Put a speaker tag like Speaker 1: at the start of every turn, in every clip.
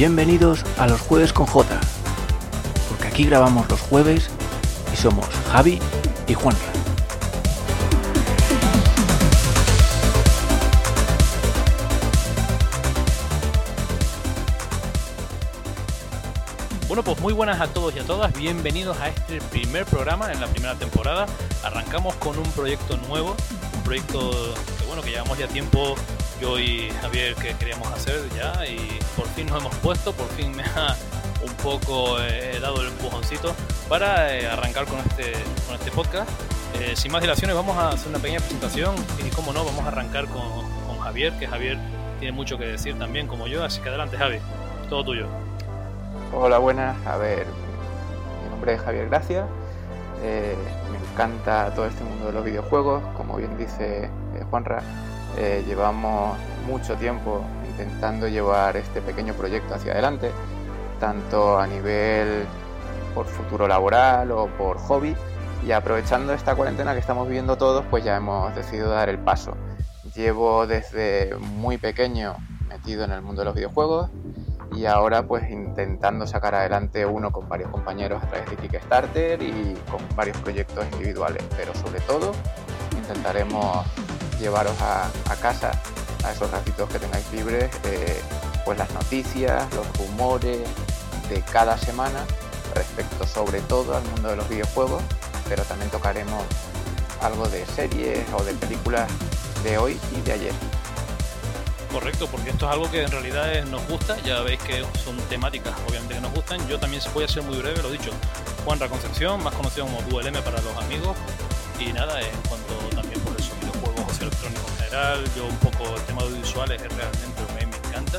Speaker 1: Bienvenidos a los jueves con J, porque aquí grabamos los jueves y somos Javi y Juanra.
Speaker 2: Bueno, pues muy buenas a todos y a todas, bienvenidos a este primer programa en la primera temporada. Arrancamos con un proyecto nuevo, un proyecto que bueno, que llevamos ya tiempo yo y Javier que queríamos hacer ya y por fin nos hemos puesto, por fin me ha un poco eh, dado el empujoncito para eh, arrancar con este, con este podcast. Eh, sin más dilaciones vamos a hacer una pequeña presentación y como no vamos a arrancar con, con Javier, que Javier tiene mucho que decir también como yo, así que adelante Javi, todo tuyo.
Speaker 3: Hola, buenas. A ver, mi nombre es Javier Gracia. Eh, me encanta todo este mundo de los videojuegos. Como bien dice Juanra, eh, llevamos mucho tiempo intentando llevar este pequeño proyecto hacia adelante, tanto a nivel por futuro laboral o por hobby. Y aprovechando esta cuarentena que estamos viviendo todos, pues ya hemos decidido dar el paso. Llevo desde muy pequeño metido en el mundo de los videojuegos y ahora pues intentando sacar adelante uno con varios compañeros a través de Kickstarter y con varios proyectos individuales, pero sobre todo intentaremos llevaros a, a casa a esos ratitos que tengáis libres, eh, pues las noticias, los rumores de cada semana respecto sobre todo al mundo de los videojuegos, pero también tocaremos algo de series o de películas de hoy y de ayer.
Speaker 2: Correcto, porque esto es algo que en realidad nos gusta, ya veis que son temáticas obviamente que nos gustan. Yo también voy a ser muy breve, lo dicho. Juanra Concepción, más conocido como DuelM para los amigos. Y nada, en cuanto también electrónico en general, yo un poco el tema de es realmente lo que a mí me encanta.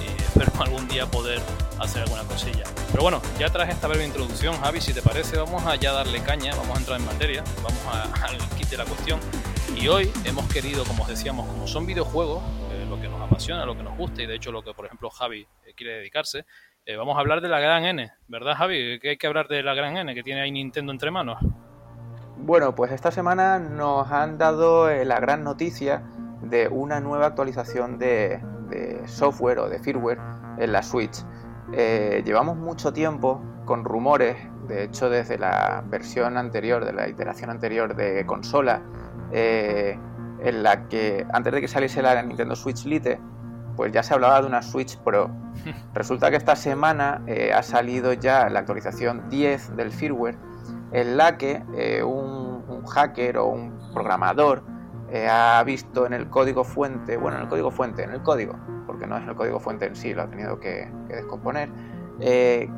Speaker 2: Y espero algún día poder hacer alguna cosilla. Pero bueno, ya tras esta breve introducción, Javi, si te parece, vamos a ya darle caña, vamos a entrar en materia, vamos a- al kit de la cuestión. Y hoy hemos querido, como os decíamos, como son videojuegos, eh, lo que nos apasiona, lo que nos gusta y de hecho lo que, por ejemplo, Javi eh, quiere dedicarse, eh, vamos a hablar de la gran N, ¿verdad, Javi? Que hay que hablar de la gran N que tiene ahí Nintendo entre manos.
Speaker 3: Bueno, pues esta semana nos han dado eh, la gran noticia de una nueva actualización de, de software o de firmware en la Switch. Eh, llevamos mucho tiempo con rumores, de hecho desde la versión anterior, de la iteración anterior de consola, eh, en la que antes de que saliese la Nintendo Switch Lite, pues ya se hablaba de una Switch Pro. Resulta que esta semana eh, ha salido ya la actualización 10 del firmware en la que eh, un, un hacker o un programador eh, ha visto en el código fuente, bueno, en el código fuente, en el código, porque no es el código fuente en sí, lo ha tenido que, que descomponer, eh,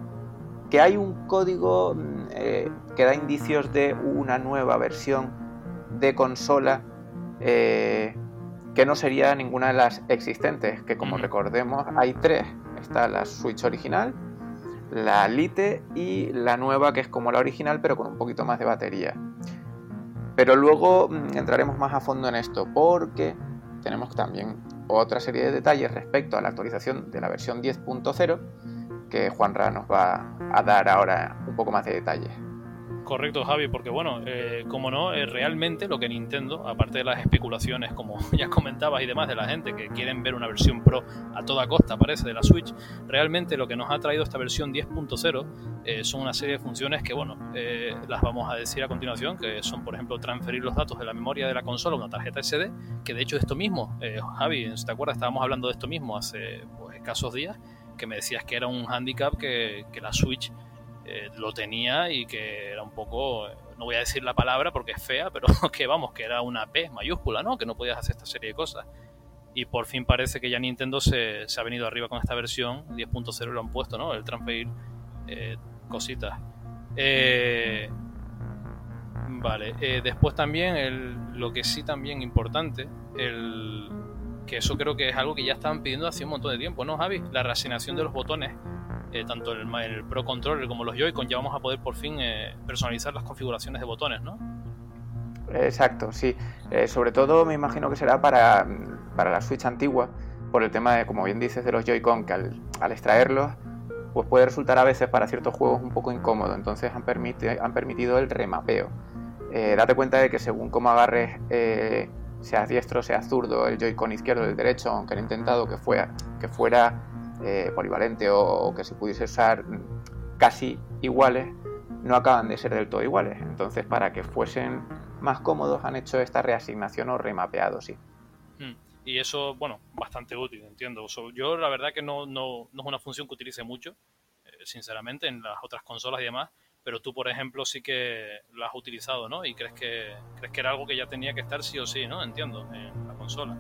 Speaker 3: que hay un código mm, que da indicios de una nueva versión de consola que no sería ninguna de las existentes, que como recordemos hay tres. Está la Switch original, la Lite y la nueva que es como la original pero con un poquito más de batería. Pero luego mm, entraremos más a fondo en esto porque tenemos también otra serie de detalles respecto a la actualización de la versión 10.0 que Juanra nos va a dar ahora un poco más de detalles.
Speaker 2: Correcto, Javi, porque bueno, eh, como no, eh, realmente lo que Nintendo, aparte de las especulaciones, como ya comentabas y demás, de la gente que quieren ver una versión Pro a toda costa, parece, de la Switch, realmente lo que nos ha traído esta versión 10.0 eh, son una serie de funciones que, bueno, las vamos a decir a continuación, que son, por ejemplo, transferir los datos de la memoria de la consola a una tarjeta SD, que de hecho esto mismo, Javi, si te acuerdas, estábamos hablando de esto mismo hace pues, escasos días, que me decías que era un handicap que la Switch eh, lo tenía y que era un poco, no voy a decir la palabra porque es fea, pero que vamos, que era una P mayúscula, ¿no? Que no podías hacer esta serie de cosas. Y por fin parece que ya Nintendo se, se ha venido arriba con esta versión 10.0 y lo han puesto, ¿no? El transferir eh, cositas. Eh, vale, eh, después también el, lo que sí también importante, el, que eso creo que es algo que ya estaban pidiendo hace un montón de tiempo, ¿no, Javi? La reasignación de los botones eh, tanto el, el Pro Controller como los Joy-Con, ya vamos a poder por fin eh, personalizar las configuraciones de botones, ¿no?
Speaker 3: Exacto, sí. Eh, sobre todo me imagino que será para, para la Switch antigua, por el tema de, como bien dices, de los Joy-Con, que al, al extraerlos, pues puede resultar a veces para ciertos juegos un poco incómodo. Entonces han, permiti- han permitido el remapeo. Date cuenta de que según cómo agarres, seas diestro, seas zurdo, el Joy-Con izquierdo o el derecho, aunque han intentado que fuera, que fuera eh, polivalente o, que se pudiese usar casi iguales, no acaban de ser del todo iguales. Entonces, para que fuesen más cómodos, han hecho esta reasignación o remapeado, sí.
Speaker 2: Hmm. Y eso, bueno, bastante útil, entiendo. Yo la verdad que no, no, no es una función que utilice mucho, eh, sinceramente, en las otras consolas y demás, pero tú, por ejemplo, sí que lo has utilizado, ¿no? Y crees que, crees que era algo que ya tenía que estar sí o sí, ¿no? Entiendo, en la consola.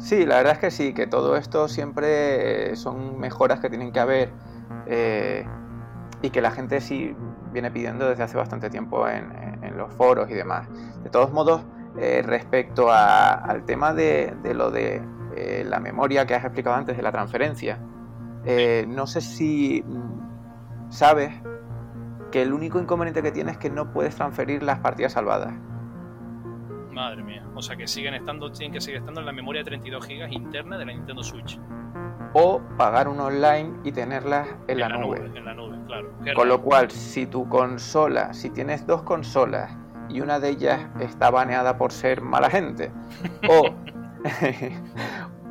Speaker 3: Sí, la verdad es que sí, que todo esto siempre eh, son mejoras que tienen que haber eh, y que la gente sí viene pidiendo desde hace bastante tiempo en, los foros y demás. De todos modos, eh, respecto al tema de, lo de la memoria que has explicado antes, de la transferencia, no sé si sabes que el único inconveniente que tienes es que no puedes transferir las partidas salvadas.
Speaker 2: Madre mía. O sea que siguen estando, tienen que seguir estando en la memoria de 32 GB interna de la Nintendo Switch.
Speaker 3: O pagar un online y tenerlas en, la, nube.
Speaker 2: En la nube, claro.
Speaker 3: Con lo cual, si tu consola, si tienes dos consolas y una de ellas está baneada por ser mala gente, o,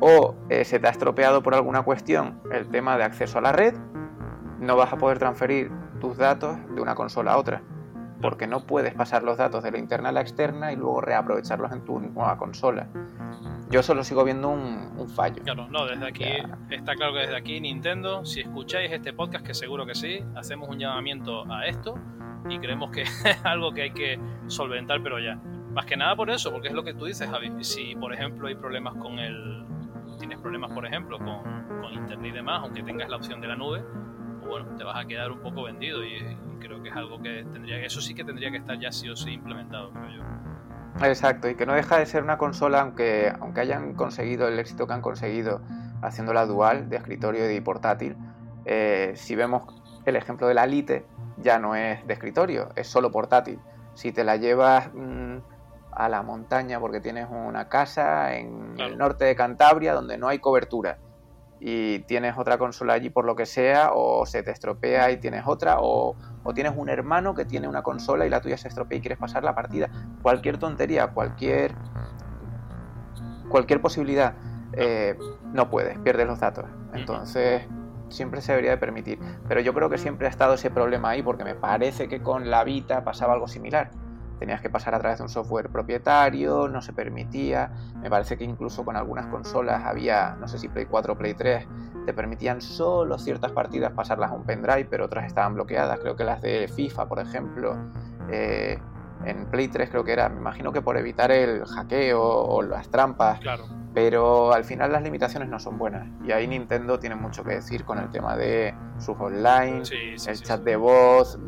Speaker 3: o eh, se te ha estropeado por alguna cuestión el tema de acceso a la red, no vas a poder transferir tus datos de una consola a otra porque no puedes pasar los datos de la interna a la externa y luego reaprovecharlos en tu nueva consola. Yo solo sigo viendo un, fallo.
Speaker 2: Claro, no, desde aquí, está claro que desde aquí Nintendo, si escucháis este podcast, que seguro que sí, hacemos un llamamiento a esto y creemos que es algo que hay que solventar, pero ya. Más que nada por eso, porque es lo que tú dices, Javi. Si, por ejemplo, hay problemas con el... Tienes problemas, por ejemplo, con, con internet y demás, aunque tengas la opción de la nube, bueno, te vas a quedar un poco vendido y, creo que es algo que tendría, eso sí que tendría que estar ya sí o sí implementado, creo yo.
Speaker 3: Exacto, y que no deja de ser una consola, aunque, aunque hayan conseguido el éxito que han conseguido haciéndola dual, de escritorio y portátil, eh, si vemos el ejemplo de la Lite, ya no es de escritorio, es solo portátil. Si te la llevas mm, a la montaña porque tienes una casa en el norte de Cantabria donde no hay cobertura, y tienes otra consola allí por lo que sea, o se te estropea y tienes otra, o, tienes un hermano que tiene una consola y la tuya se estropea y quieres pasar la partida. Cualquier tontería, cualquier, cualquier posibilidad, eh, no puedes, pierdes los datos. Entonces, siempre se debería de permitir. Pero yo creo que siempre ha estado ese problema ahí, porque me parece que con la Vita pasaba algo similar tenías que pasar a través de un software propietario, no se permitía. Me parece que incluso con algunas consolas había, no sé si Play 4 o Play 3, te permitían solo ciertas partidas pasarlas a un pendrive, pero otras estaban bloqueadas. Creo que las de FIFA, por ejemplo, eh, en Play 3 creo que era, me imagino que por evitar el hackeo o las trampas.
Speaker 2: Claro.
Speaker 3: Pero al final las limitaciones no son buenas. Y ahí Nintendo tiene mucho que decir con el tema de sus online, el chat de voz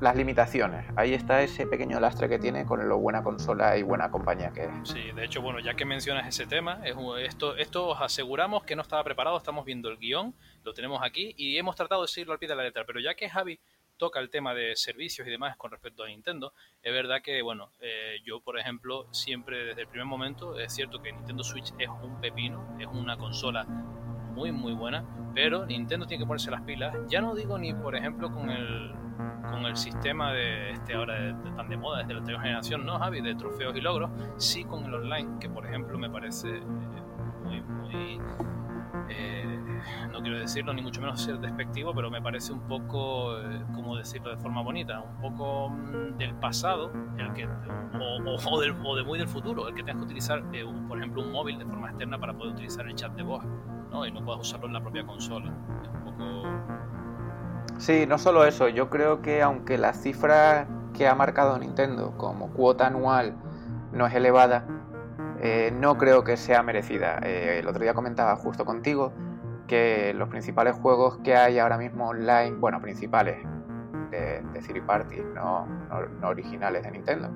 Speaker 3: las limitaciones. Ahí está ese pequeño lastre que tiene con lo buena consola y buena compañía que es.
Speaker 2: Sí, de hecho, bueno, ya que mencionas ese tema, es, esto, esto os aseguramos que no estaba preparado, estamos viendo el guion, lo tenemos aquí y hemos tratado de seguirlo al pie de la letra, pero ya que Javi toca el tema de servicios y demás con respecto a Nintendo, es verdad que, bueno, eh, yo, por ejemplo, siempre desde el primer momento, es cierto que Nintendo Switch es un pepino, es una consola muy, muy buena, pero Nintendo tiene que ponerse las pilas, ya no digo ni, por ejemplo, con el con el sistema de este ahora de, tan de moda desde la anterior generación, ¿no, Javi? De trofeos y logros, sí con el online, que por ejemplo me parece eh, muy, muy. Eh, no quiero decirlo ni mucho menos ser despectivo, pero me parece un poco, eh, como decirlo de forma bonita, un poco mm, del pasado, el que, o, o, de muy del futuro, el que tengas que utilizar, por ejemplo, un móvil de forma externa para poder utilizar el chat de voz, ¿no? Y no puedas usarlo en la propia consola. Es un poco
Speaker 3: Sí, no solo eso, yo creo que aunque la cifra que ha marcado Nintendo como cuota anual no es elevada, eh, no creo que sea merecida. Eh, el otro día comentaba justo contigo que los principales juegos que hay ahora mismo online, bueno, principales de, de Party, no, originales de Nintendo,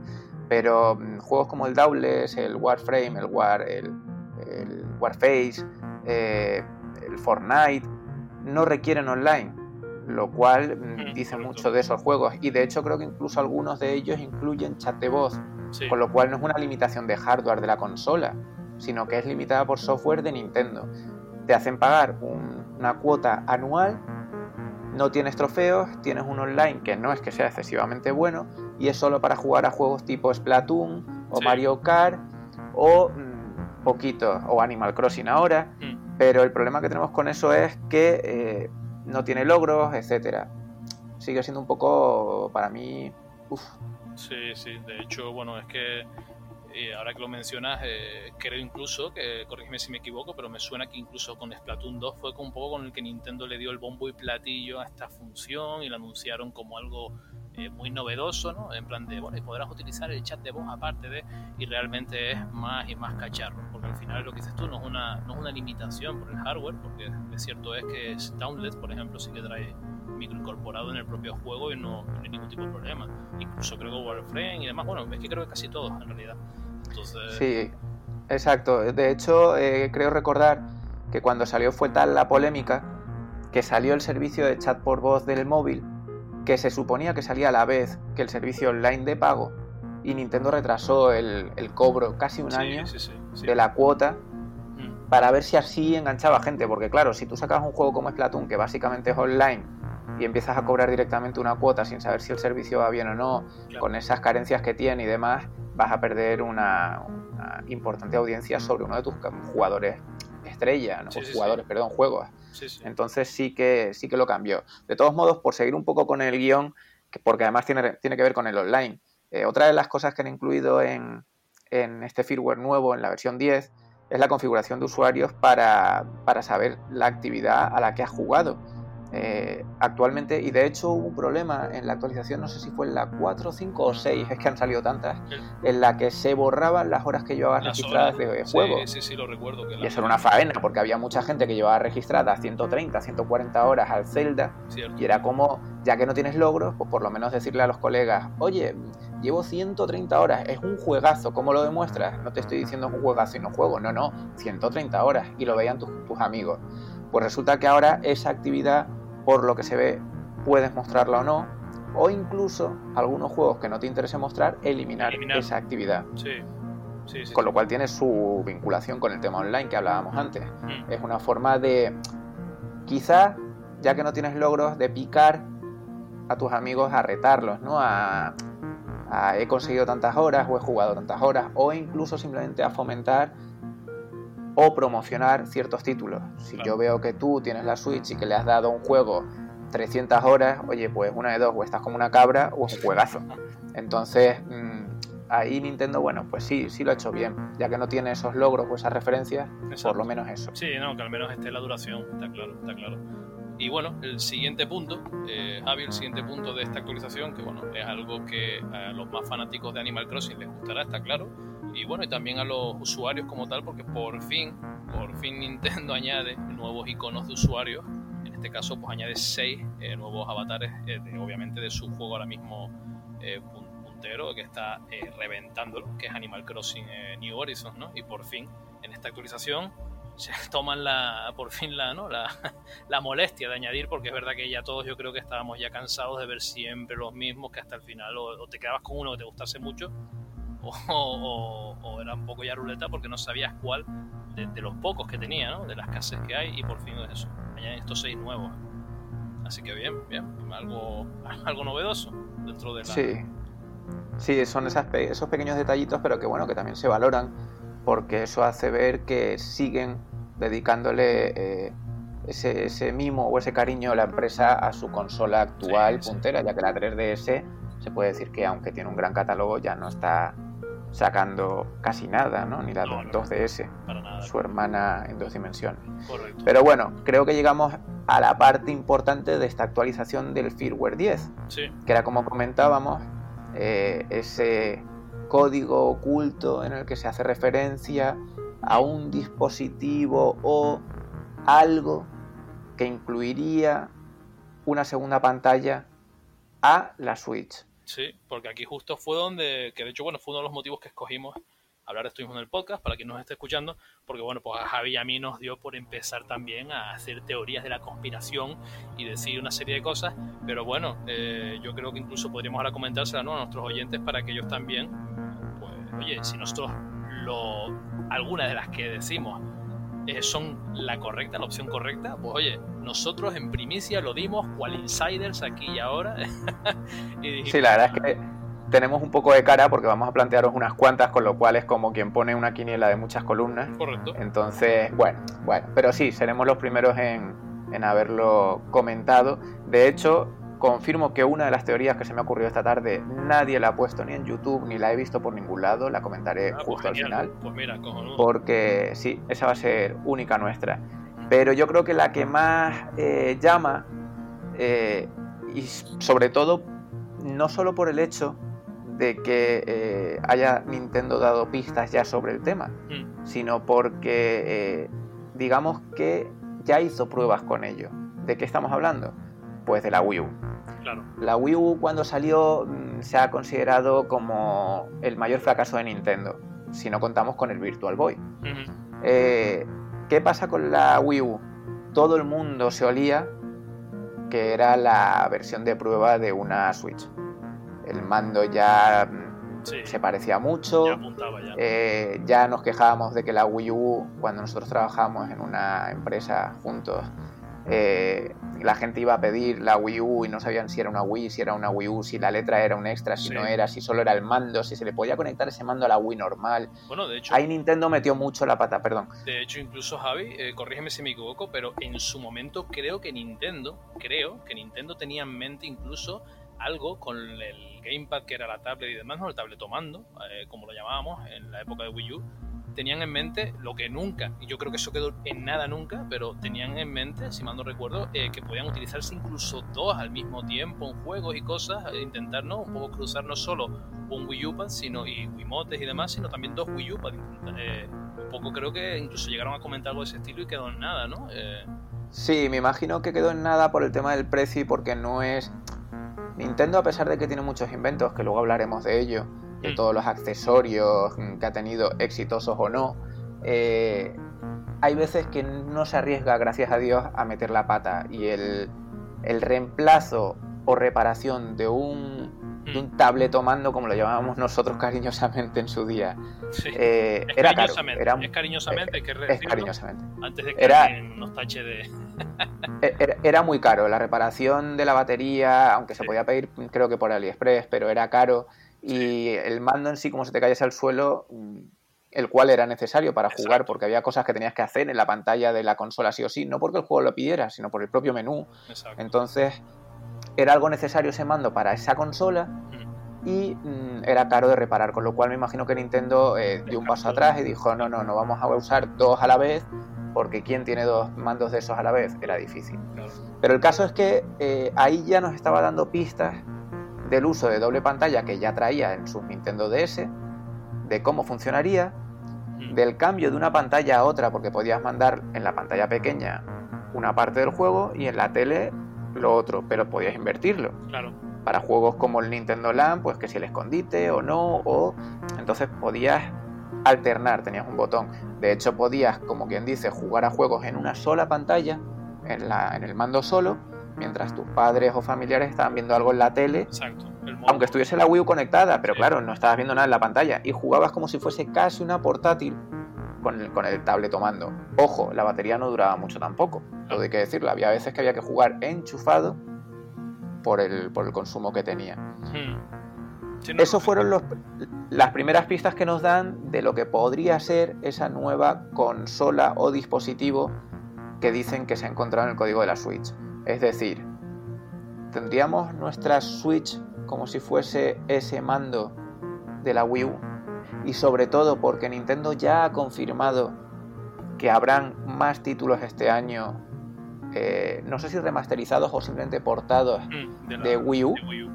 Speaker 3: pero mm, juegos como el Doubtless, el Warframe, el War, el, Warface, eh, el Fortnite, no requieren online lo cual mm, dice mucho de esos juegos. Y de hecho creo que incluso algunos de ellos incluyen chat de voz, con lo cual no es una limitación de hardware de la consola, sino que es limitada por software de Nintendo. Te hacen pagar una cuota anual, no tienes trofeos, tienes un online que no es que sea excesivamente bueno, y es solo para jugar a juegos tipo Splatoon o Mario Kart o mm, poquito, o Animal Crossing ahora. Mm Pero el problema que tenemos con eso es que eh, no tiene logros, etcétera. Sigue siendo un poco, para mí, uff.
Speaker 2: Sí, sí, de hecho, bueno, es que y ahora que lo mencionas, eh, creo incluso, que corrígeme si me equivoco, pero me suena que incluso con Splatoon 2 fue un poco con el que Nintendo le dio el bombo y platillo a esta función y la anunciaron como algo eh, muy novedoso, ¿no? En plan de, bueno, y podrás utilizar el chat de voz aparte de, y realmente es más y más cacharro, porque al final lo que dices tú no es una, no es una limitación por el hardware, porque es cierto es que por ejemplo, sí que trae micro incorporado en el propio juego y no, tiene ningún tipo de problema. Incluso creo que Warframe y demás, bueno, es que creo que casi todos en realidad.
Speaker 3: Sí, exacto. De hecho, eh, creo recordar que cuando salió fue tal la polémica que salió el servicio de chat por voz del móvil, que se suponía que salía a la vez que el servicio online de pago, y Nintendo retrasó el, cobro casi un año de la cuota mm. para ver si así enganchaba gente, porque claro, si tú sacas un juego como Splatoon, que básicamente es online, y empiezas a cobrar directamente una cuota sin saber si el servicio va bien o no, con esas carencias que tiene y demás, vas a perder una, importante audiencia sobre uno de tus jugadores estrella, ¿no? jugadores, perdón, juegos. Entonces sí que, sí que lo cambió. De todos modos, por seguir un poco con el guion, porque además tiene, tiene que ver con el online, eh, otra de las cosas que han incluido en, en este firmware nuevo, en la versión 10, es la configuración de usuarios para, para saber la actividad a la que has jugado. Eh, actualmente, y de hecho hubo un problema en la actualización, no sé si fue en la 4, 5 o 6, es que han salido tantas, en la que se borraban las horas que llevaba registradas de juego.
Speaker 2: Sí, sí, lo recuerdo.
Speaker 3: y eso era una faena, porque había mucha gente que llevaba registradas 130, 140 horas al Zelda, y era como, ya que no tienes logros, pues por lo menos decirle a los colegas, oye, llevo 130 horas, es un juegazo, ¿cómo lo demuestras? No te estoy diciendo es un juegazo y no juego, no, no, 130 horas, y lo veían tus, tus amigos. Pues resulta que ahora esa actividad por lo que se ve puedes mostrarla o no, o incluso algunos juegos que no te interese mostrar, eliminar, esa actividad. con lo cual tiene su vinculación con el tema online que hablábamos antes. Mm. Es una forma de, quizás, ya que no tienes logros, de picar a tus amigos a retarlos, ¿no? A, he conseguido tantas horas o he jugado tantas horas, o incluso simplemente a fomentar o promocionar ciertos títulos. Si yo veo que tú tienes la Switch y que le has dado un juego 300 horas, oye, pues una de dos, o estás como una cabra o es un juegazo. Entonces, mm, ahí Nintendo, bueno, pues sí, sí lo ha hecho bien, ya que no tiene esos logros o esas referencias, por lo menos eso.
Speaker 2: Sí, no, que al menos esté la duración, está claro, está claro. Y bueno, el siguiente punto, eh, Javi, el siguiente punto de esta actualización, que bueno, es algo que a los más fanáticos de Animal Crossing les gustará, está claro, y bueno, y también a los usuarios como tal, porque por fin, por fin Nintendo añade nuevos iconos de usuarios. En este caso, pues añade seis eh, nuevos avatares, eh, obviamente de su juego ahora mismo eh, puntero, que está reventándolo, que es Animal Crossing New Horizons, ¿no? Y por fin, en esta actualización, se toman la, por fin la, ¿no? la, la, molestia de añadir, porque es verdad que ya todos yo creo que estábamos ya cansados de ver siempre los mismos, que hasta el final o te quedabas con uno que te gustase mucho, o, era un poco ya ruleta porque no sabías cuál de, los pocos que tenía, ¿no? de las casas que hay, y por fin es eso. Añaden estos seis nuevos. Así que bien, bien, algo, algo novedoso dentro de la.
Speaker 3: Sí, sí son esas, esos pequeños detallitos, pero que bueno, que también se valoran, porque eso hace ver que siguen dedicándole. Eh, ese, ese, mimo o ese cariño a la empresa a su consola actual puntera, ya que la 3DS se puede decir que aunque tiene un gran catálogo ya no está sacando casi nada, ¿no? Ni la 2DS, su hermana en dos dimensiones. Pero bueno, creo que llegamos a la parte importante de esta actualización del firmware 10, que era como comentábamos, eh, ese código oculto en el que se hace referencia a un dispositivo o algo que incluiría una segunda pantalla a la Switch.
Speaker 2: Sí, porque aquí justo fue donde, que de hecho, bueno, fue uno de los motivos que escogimos hablar de esto mismo en el podcast, para quien nos esté escuchando, porque bueno, pues a Javi y a mí nos dio por empezar también a hacer teorías de la conspiración y decir una serie de cosas, pero bueno, eh, yo creo que incluso podríamos ahora comentársela a nuestros oyentes para que ellos también, pues, oye, si nosotros lo, algunas de las que decimos eh, son la correcta, la opción correcta, pues oye, nosotros en primicia lo dimos cual insiders aquí y ahora.
Speaker 3: sí, la verdad es que tenemos un poco de cara porque vamos a plantearos unas cuantas, con lo cual es como quien pone una quiniela de muchas columnas.
Speaker 2: Correcto.
Speaker 3: Entonces, bueno, bueno, pero sí, seremos los primeros en, en haberlo comentado. De hecho, confirmo que una de las teorías que se me ha ocurrido esta tarde nadie la ha puesto ni en YouTube ni la he visto por ningún lado, la comentaré
Speaker 2: Ah, pues
Speaker 3: justo al final.
Speaker 2: Pues mira, cojonudo.
Speaker 3: Porque sí, esa va a ser única nuestra. Pero yo creo que la que más eh, llama, eh, y sobre todo, no solo por el hecho de que eh, haya Nintendo dado pistas ya sobre el tema,
Speaker 2: Mm,
Speaker 3: sino porque digamos que ya hizo pruebas con ello. ¿De qué estamos hablando? Pues de la Wii U.
Speaker 2: claro.
Speaker 3: La Wii U cuando salió mm, se ha considerado como el mayor fracaso de Nintendo, si no contamos con el Virtual Boy. Eh, ¿Qué pasa con la Wii U? Todo el mundo se olía que era la versión de prueba de una Switch. El mando ya mm,
Speaker 2: Sí,
Speaker 3: se parecía mucho.
Speaker 2: ya apuntaba ya.
Speaker 3: Eh, ya nos quejábamos de que la Wii U, cuando nosotros trabajábamos en una empresa juntos, eh, la gente iba a pedir la Wii U y no sabían si era una Wii, si era una Wii U, si la letra era un extra, si
Speaker 2: Sí.
Speaker 3: no era, si solo era el mando, si se le podía conectar ese mando a la Wii normal.
Speaker 2: Bueno, de hecho,
Speaker 3: Ahí Nintendo metió mucho la pata, perdón.
Speaker 2: de hecho incluso Javi, eh, corrígeme si me equivoco, pero en su momento creo que Nintendo, creo que Nintendo tenía en mente incluso algo con el gamepad que era la tablet y demás, no el tabletomando, eh, como lo llamábamos en la época de Wii U, tenían en mente lo que nunca, y yo creo que eso quedó en nada nunca, pero tenían en mente, si mal no recuerdo, eh, que podían utilizarse incluso dos al mismo tiempo en juegos y cosas, e intentar ¿no? un poco cruzar no solo un Wii U-Pad sino, y Wiimotes y demás, sino también dos Wii U-Pad. Eh, un poco creo que incluso llegaron a comentar algo de ese estilo y quedó en nada, ¿no? Eh,
Speaker 3: Sí, me imagino que quedó en nada por el tema del precio y porque no es... Nintendo, a pesar de que tiene muchos inventos, que luego hablaremos de ello, de
Speaker 2: Mm.
Speaker 3: todos los accesorios mm, que ha tenido, exitosos o no, eh, hay veces que no se arriesga, gracias a Dios, a meter la pata. Y el, el reemplazo o reparación de un, de un tabletomando, como lo llamábamos nosotros cariñosamente en su día,
Speaker 2: sí.
Speaker 3: eh,
Speaker 2: es
Speaker 3: era caro.
Speaker 2: cariñosamente,
Speaker 3: Era,
Speaker 2: es cariñosamente, hay que
Speaker 3: es cariñosamente.
Speaker 2: antes de que
Speaker 3: Era-
Speaker 2: nos tache de...
Speaker 3: E- Era, era muy caro, la reparación de la batería, aunque se podía pedir creo que por AliExpress, pero era caro. Y el mando en sí, como se te cayese al suelo, el cual era necesario para jugar, porque había cosas que tenías que hacer en la pantalla de la consola sí o sí, no porque el juego lo pidiera, sino por el propio menú.
Speaker 2: Exacto.
Speaker 3: Entonces, era algo necesario ese mando para esa consola
Speaker 2: Mm.
Speaker 3: y mm, era caro de reparar, con lo cual me imagino que Nintendo eh, dio un paso atrás y dijo, no, no, no vamos a usar dos a la vez, porque ¿quién tiene dos mandos de esos a la vez? Era difícil.
Speaker 2: Claro.
Speaker 3: Pero el caso es que eh, ahí ya nos estaba dando pistas del uso de doble pantalla que ya traía en sus Nintendo DS, de cómo funcionaría,
Speaker 2: Mm.
Speaker 3: del cambio de una pantalla a otra, porque podías mandar en la pantalla pequeña una parte del juego y en la tele lo otro, pero podías invertirlo.
Speaker 2: Claro.
Speaker 3: Para juegos como el Nintendo Land, pues que si el escondite o no, o entonces podías alternar, tenías un botón. De hecho, podías, como quien dice, jugar a juegos en una sola pantalla, en, la, en el mando solo, mientras tus padres o familiares estaban viendo algo en la tele,
Speaker 2: Exacto.
Speaker 3: Aunque estuviese la Wii U conectada, pero
Speaker 2: Sí.
Speaker 3: claro, no estabas viendo nada en la pantalla y jugabas como si fuese casi una portátil con el, con el tabletomando. Ojo, la batería no duraba mucho tampoco, todo hay que decirlo. Había veces que había que jugar enchufado por el, por el consumo que tenía.
Speaker 2: Mm. Sí, no,
Speaker 3: Esos fueron los, las primeras pistas que nos dan de lo que podría ser esa nueva consola o dispositivo que dicen que se ha encontrado en el código de la Switch. Es decir, tendríamos nuestra Switch como si fuese ese mando de la Wii U y sobre todo porque Nintendo ya ha confirmado que habrán más títulos este año, eh, no sé si remasterizados o simplemente portados
Speaker 2: Mm, la-
Speaker 3: de Wii U.
Speaker 2: de Wii U.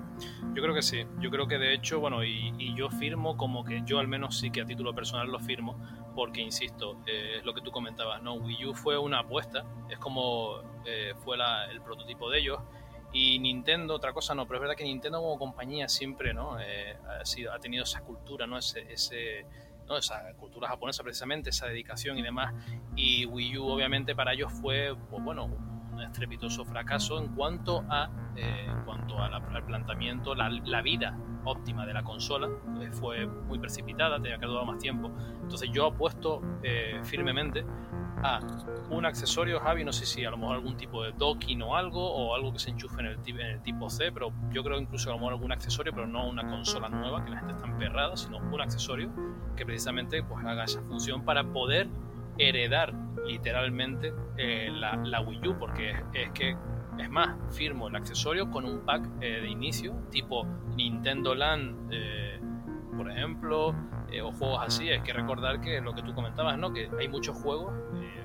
Speaker 2: Yo creo que sí. Yo creo que de hecho, bueno, y, yo firmo como que yo al menos sí que a título personal lo firmo, porque insisto, eh, es lo que tú comentabas, ¿no? Wii U fue una apuesta, es como eh, fue el prototipo de ellos. Y Nintendo, otra cosa no, pero es verdad que Nintendo como compañía siempre, ¿no? Eh, ha, sido, ha tenido esa cultura, ¿no? Ese, ese, ¿no? Esa cultura japonesa precisamente, esa dedicación y demás. Y Wii U obviamente para ellos fue, pues bueno, un estrepitoso fracaso en cuanto a eh, en cuanto al planteamiento, la, la, vida óptima de la consola eh, fue muy precipitada, tenía que durar más tiempo. Entonces yo apuesto eh, firmemente a un accesorio, Javi, no sé si a lo mejor algún tipo de docking o algo, o algo que se enchufe en el, en el tipo C, pero yo creo incluso a lo mejor algún accesorio, pero no una consola nueva, que la gente está emperrada, sino un accesorio que precisamente pues, haga esa función para poder heredar literalmente eh, la, Wii U, porque es, que, es más, firmo el accesorio con un pack eh, de inicio, tipo Nintendo Land, eh, por ejemplo, o juegos así. Hay que recordar que lo que tú comentabas, ¿no? Que hay muchos juegos,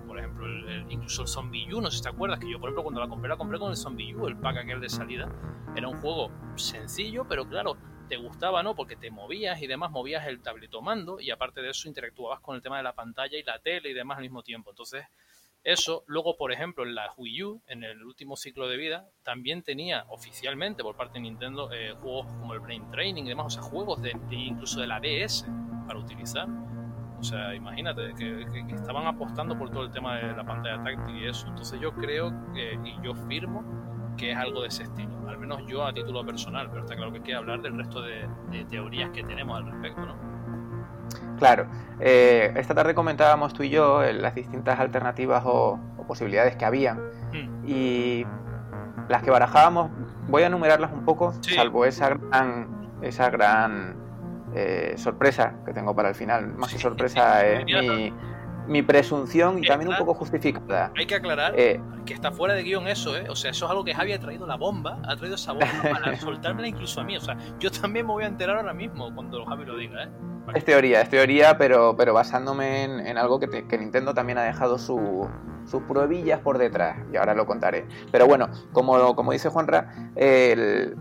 Speaker 2: por ejemplo, incluso el Zombie U, no sé si te acuerdas, que yo, por ejemplo, cuando la compré, la compré con el Zombie U, el pack aquel de salida. Era un juego sencillo, pero claro, te gustaba, ¿no? Porque te movías y demás, movías el tabletomando y aparte de eso interactuabas con el tema de la pantalla y la tele y demás al mismo tiempo. Entonces, eso, luego, por ejemplo, en la Wii U, en el último ciclo de vida, también tenía oficialmente por parte de Nintendo eh, juegos como el Brain Training y demás, o sea, juegos de, incluso de la DS para utilizar. O sea, imagínate que, que, estaban apostando por todo el tema de la pantalla táctil y eso. Entonces yo creo que, y yo firmo que es algo de ese estilo, al menos yo a título personal, pero está claro que hay que hablar del resto de, teorías que tenemos al respecto, ¿no?
Speaker 3: Claro, eh, esta tarde comentábamos tú y yo eh, las distintas alternativas o, posibilidades que habían hmm. y las que barajábamos, voy a enumerarlas un poco, salvo esa gran, esa gran eh, sorpresa que tengo para el final. Más que sorpresa es mi, mi presunción y también un poco justificada.
Speaker 2: Hay que aclarar eh, que está fuera de guion eso, ¿eh? O sea, eso es algo que Javi ha traído la bomba, ha traído esa bomba para soltármela incluso a mí. O sea, yo también me voy a enterar ahora mismo cuando Javi lo diga, ¿eh?
Speaker 3: Es teoría, es teoría, pero, pero basándome en, algo que, que, Nintendo también ha dejado sus pruebillas por detrás, y ahora lo contaré. Pero bueno, como, como dice Juanra, el,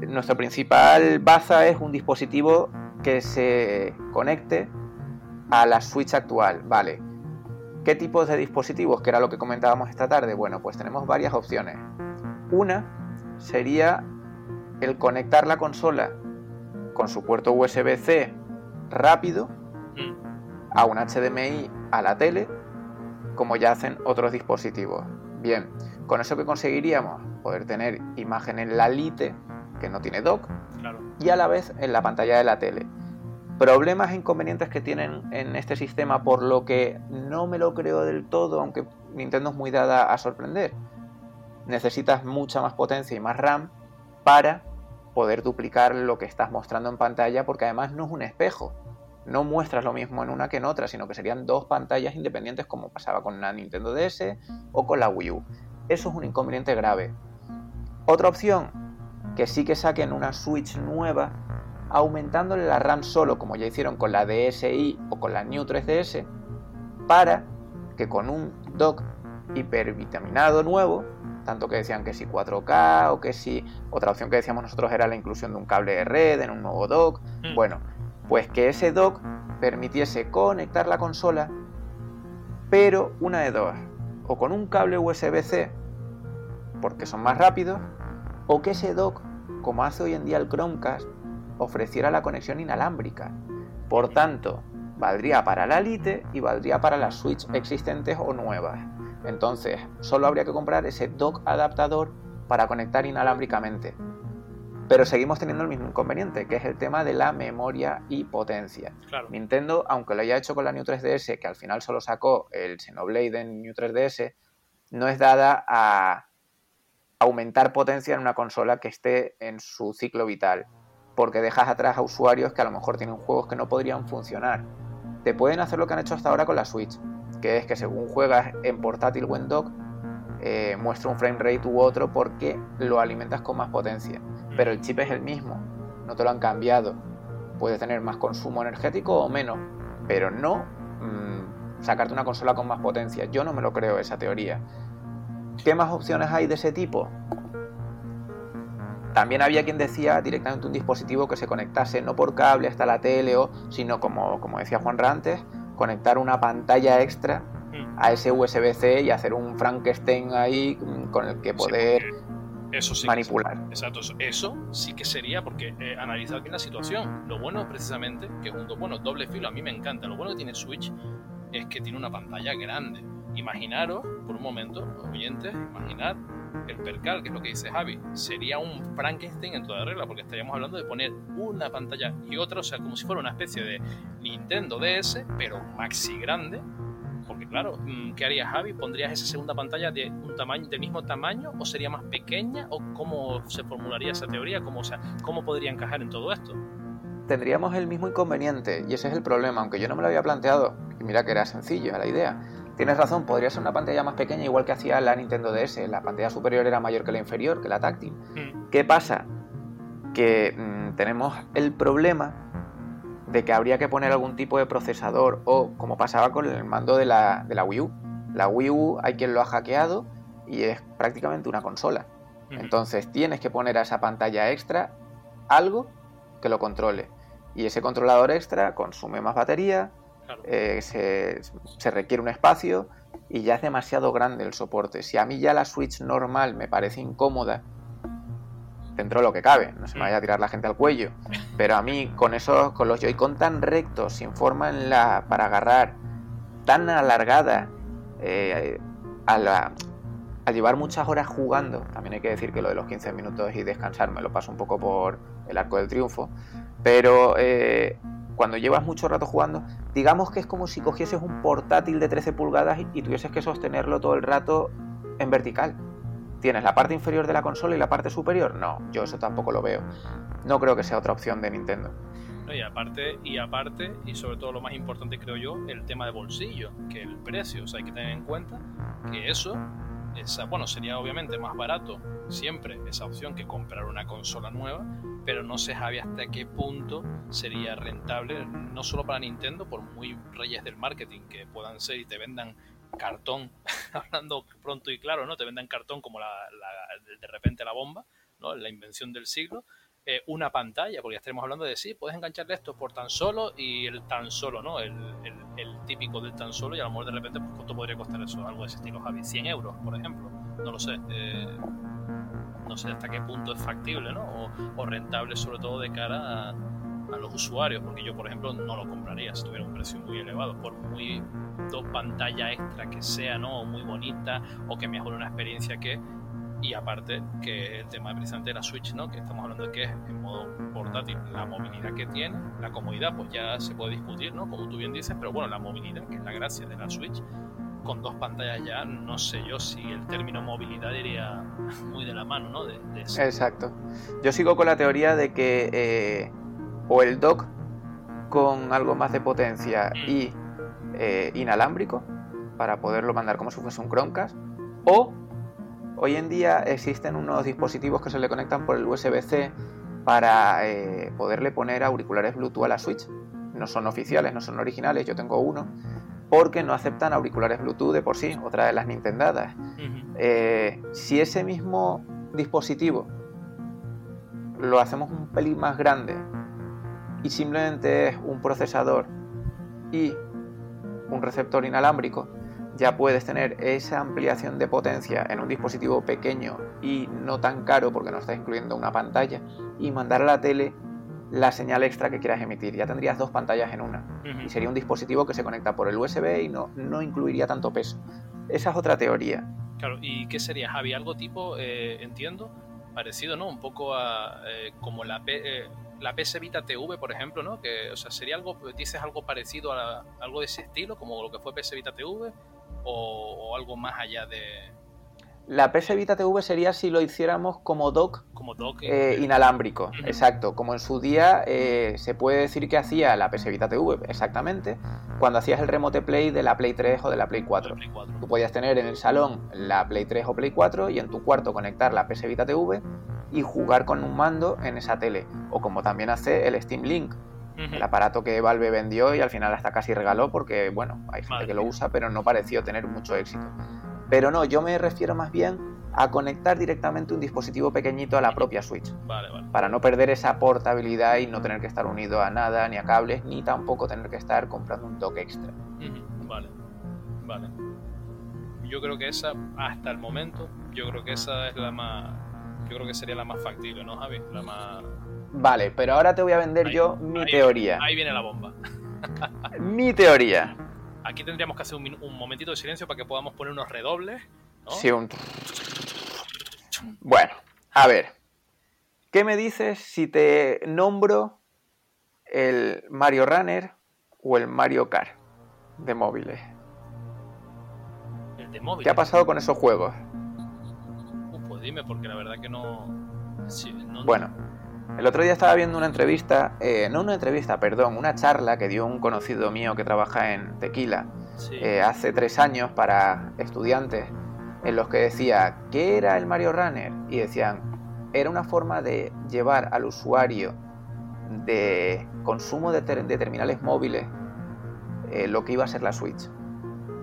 Speaker 3: nuestro principal baza es un dispositivo que se conecte a la Switch actual, vale. ¿Qué tipos de dispositivos? Que era lo que comentábamos esta tarde. Bueno, pues tenemos varias opciones. Una sería el conectar la consola con su puerto USB-C rápido mm. a un HDMI a la tele, como ya hacen otros dispositivos. Bien, con eso que conseguiríamos poder tener imagen en la lite, que no tiene dock, y a la vez en la pantalla de la tele problemas e inconvenientes que tienen en este sistema, por lo que no me lo creo del todo, aunque Nintendo es muy dada a sorprender. Necesitas mucha más potencia y más RAM para poder duplicar lo que estás mostrando en pantalla, porque además no es un espejo. No muestras lo mismo en una que en otra, sino que serían dos pantallas independientes como pasaba con la Nintendo DS o con la Wii U. Eso es un inconveniente grave. Otra opción, que sí que saquen una Switch nueva aumentándole la RAM solo, como ya hicieron con la DSi o con la New 3DS, para que con un dock hipervitaminado nuevo, tanto que decían que si 4K o que si otra opción que decíamos nosotros era la inclusión de un cable de red en un nuevo dock, mm. bueno, pues que ese dock permitiese conectar la consola, pero una de dos, o con un cable USB-C, porque son más rápidos, o que ese dock, como hace hoy en día el Chromecast, ofreciera la conexión inalámbrica. Por tanto, valdría para la Lite y valdría para las Switch existentes o nuevas. Entonces, solo habría que comprar ese dock adaptador para conectar inalámbricamente. Pero seguimos teniendo el mismo inconveniente, que es el tema de la memoria y potencia. Nintendo, aunque lo haya hecho con la New 3DS, que al final solo sacó el Xenoblade en New 3DS, no es dada a aumentar potencia en una consola que esté en su ciclo vital porque dejas atrás a usuarios que a lo mejor tienen juegos que no podrían funcionar. Te pueden hacer lo que han hecho hasta ahora con la Switch, que es que según juegas en portátil o en dock, eh, muestra un frame rate u otro porque lo alimentas con más potencia. Pero el chip es el mismo, no te lo han cambiado. Puedes tener más consumo energético o menos, pero no mm, sacarte una consola con más potencia. Yo no me lo creo esa teoría. ¿Qué más opciones hay de ese tipo? También había quien decía directamente un dispositivo que se conectase no por cable hasta la tele, o, sino como, como decía Juan antes, conectar una pantalla extra a ese USB-C y hacer un Frankenstein ahí con el que poder eso manipular.
Speaker 2: exacto, eso, sí que sería porque eh, analizar bien la situación. Lo bueno precisamente, que junto, bueno, doble filo, a mí me encanta. Lo bueno que tiene Switch es que tiene una pantalla grande imaginaros, por un momento, oyentes, imaginar el percal, que es lo que dice Javi, sería un Frankenstein en toda regla, porque estaríamos hablando de poner una pantalla y otra, o sea, como si fuera una especie de Nintendo DS, pero maxi grande. Porque claro, mm, ¿qué haría Javi? ¿Pondrías esa segunda pantalla de un tamaño, del mismo tamaño o sería más pequeña? ¿O cómo se formularía esa teoría? ¿Cómo, o sea, ¿Cómo podría encajar en todo esto?
Speaker 3: Tendríamos el mismo inconveniente, y ese es el problema, aunque yo no me lo había planteado, y mira que era sencillo la idea Tienes razón, podría ser una pantalla más pequeña, igual que hacía la Nintendo DS. La pantalla superior era mayor que la inferior, que la táctil. Mm. ¿Qué pasa? Que mm, tenemos el problema de que habría que poner algún tipo de procesador o como pasaba con el mando de la, de la Wii U. La Wii U hay quien lo ha hackeado y es prácticamente una consola. Entonces tienes que poner a esa pantalla extra algo que lo controle. Y ese controlador extra consume más batería, eh, se, requiere un espacio y ya es demasiado grande el soporte. Si a mí ya la Switch normal me parece incómoda, dentro de lo que cabe, no se me vaya a tirar la gente al cuello, pero a mí con esos, con los Joy-Con tan rectos, sin forma en la, para agarrar, tan alargada, eh, a, llevar muchas horas jugando, también hay que decir que lo de los 15 minutos y descansar me lo paso un poco por el arco del triunfo, pero eh, cuando llevas mucho rato jugando, digamos que es como si cogieses un portátil de 13 pulgadas y, tuvieses que sostenerlo todo el rato en vertical. ¿Tienes la parte inferior de la consola y la parte superior? No, yo eso tampoco lo veo. No creo que sea otra opción de Nintendo.
Speaker 2: y aparte, y aparte, y sobre todo lo más importante creo yo, el tema de bolsillo, que el precio. O sea, hay que tener en cuenta que eso esa, bueno, sería obviamente más barato siempre esa opción que comprar una consola nueva, pero no se sabe hasta qué punto sería rentable, no solo para Nintendo, por muy reyes del marketing que puedan ser y te vendan cartón, hablando pronto y claro, ¿no? Te vendan cartón como la, de repente la bomba, ¿no? La invención del siglo, eh, una pantalla, porque ya estaremos hablando de sí, puedes engancharle esto por tan solo y el tan solo, ¿no? El, típico del tan solo y a lo mejor de repente, pues, ¿cuánto podría costar eso? Algo de ese estilo, Javi, 100 euros, por ejemplo, no lo sé. Eh, no sé hasta qué punto es factible, ¿no? O, rentable sobre todo de cara a, los usuarios, porque yo, por ejemplo, no lo compraría si tuviera un precio muy elevado, por muy dos pantallas extra que sea, ¿no? O muy bonita, o que mejore una experiencia que y aparte que el tema precisamente de la Switch, ¿no? que estamos hablando de que es en modo portátil, la movilidad que tiene, la comodidad, pues ya se puede discutir, ¿no? como tú bien dices, pero bueno, la movilidad, que es la gracia de la Switch, con dos pantallas ya, no sé yo si el término movilidad iría muy de la mano, ¿no? De,
Speaker 3: Exacto. Yo sigo con la teoría de que eh, o el dock con algo más de potencia mm. y eh, inalámbrico, para poderlo mandar como si fuese un Chromecast, o Hoy en día existen unos dispositivos que se le conectan por el USB-C para eh, poderle poner auriculares Bluetooth a la Switch. No son oficiales, no son originales, yo tengo uno, porque no aceptan auriculares Bluetooth de por sí, otra de las Nintendadas. Eh, si ese mismo dispositivo lo hacemos un pelín más grande y simplemente es un procesador y un receptor inalámbrico, ya puedes tener esa ampliación de potencia en un dispositivo pequeño y no tan caro porque no estás incluyendo una pantalla y mandar a la tele la señal extra que quieras emitir. Ya tendrías dos pantallas en una y sería un dispositivo que se conecta por el USB y no, no incluiría tanto peso. Esa es otra teoría.
Speaker 2: Claro, ¿y qué sería, Javi? Algo tipo, eh, entiendo, parecido, ¿no? Un poco a eh, como la, eh, la PS Vita TV, por ejemplo, ¿no? Que, o sea, sería algo, dices algo parecido a algo de ese estilo, como lo que fue PS Vita TV, o, algo más allá de...
Speaker 3: La PS Vita TV sería si lo hiciéramos como dock,
Speaker 2: como dock
Speaker 3: eh, inalámbrico, exacto. Como en su día eh, se puede decir que hacía la PS Vita TV, exactamente, cuando hacías el remote play de la Play 3 o de la Play 4. Tú podías tener en el salón la Play 3 o Play 4 y en tu cuarto conectar la PS Vita TV y jugar con un mando en esa tele. O como también hace el Steam Link, el aparato que Valve vendió y al final hasta casi regaló porque, bueno, hay gente que lo usa, pero no pareció tener mucho éxito. Pero no, yo me refiero más bien a conectar directamente un dispositivo pequeñito a la propia Switch. Para no perder esa portabilidad y no tener que estar unido a nada, ni a cables, ni tampoco tener que estar comprando un dock extra.
Speaker 2: Vale, vale. Yo creo que esa, hasta el momento, yo creo que esa es la más. Yo creo que sería la más factible, ¿no, Javi? La más
Speaker 3: Vale, pero ahora te voy a vender yo mi teoría.
Speaker 2: Ahí viene la bomba.
Speaker 3: mi teoría.
Speaker 2: Aquí tendríamos que hacer un, un momentito de silencio para que podamos poner unos redobles. ¿no?
Speaker 3: Sí, un... Bueno, a ver. ¿Qué me dices si te nombro el Mario Runner o el Mario Kart de móviles?
Speaker 2: El de móvil.
Speaker 3: ¿Qué ha pasado con esos juegos?
Speaker 2: Pues dime, porque la verdad que no. sí, no-
Speaker 3: Bueno, el otro día estaba viendo una entrevista, eh, no una entrevista, perdón, una charla que dio un conocido mío que trabaja en Tequila
Speaker 2: sí.
Speaker 3: eh, hace tres años para estudiantes, en los que decía, ¿qué era el Mario Runner? Y decían, era una forma de llevar al usuario de consumo de, ter- de terminales móviles eh, lo que iba a ser la Switch.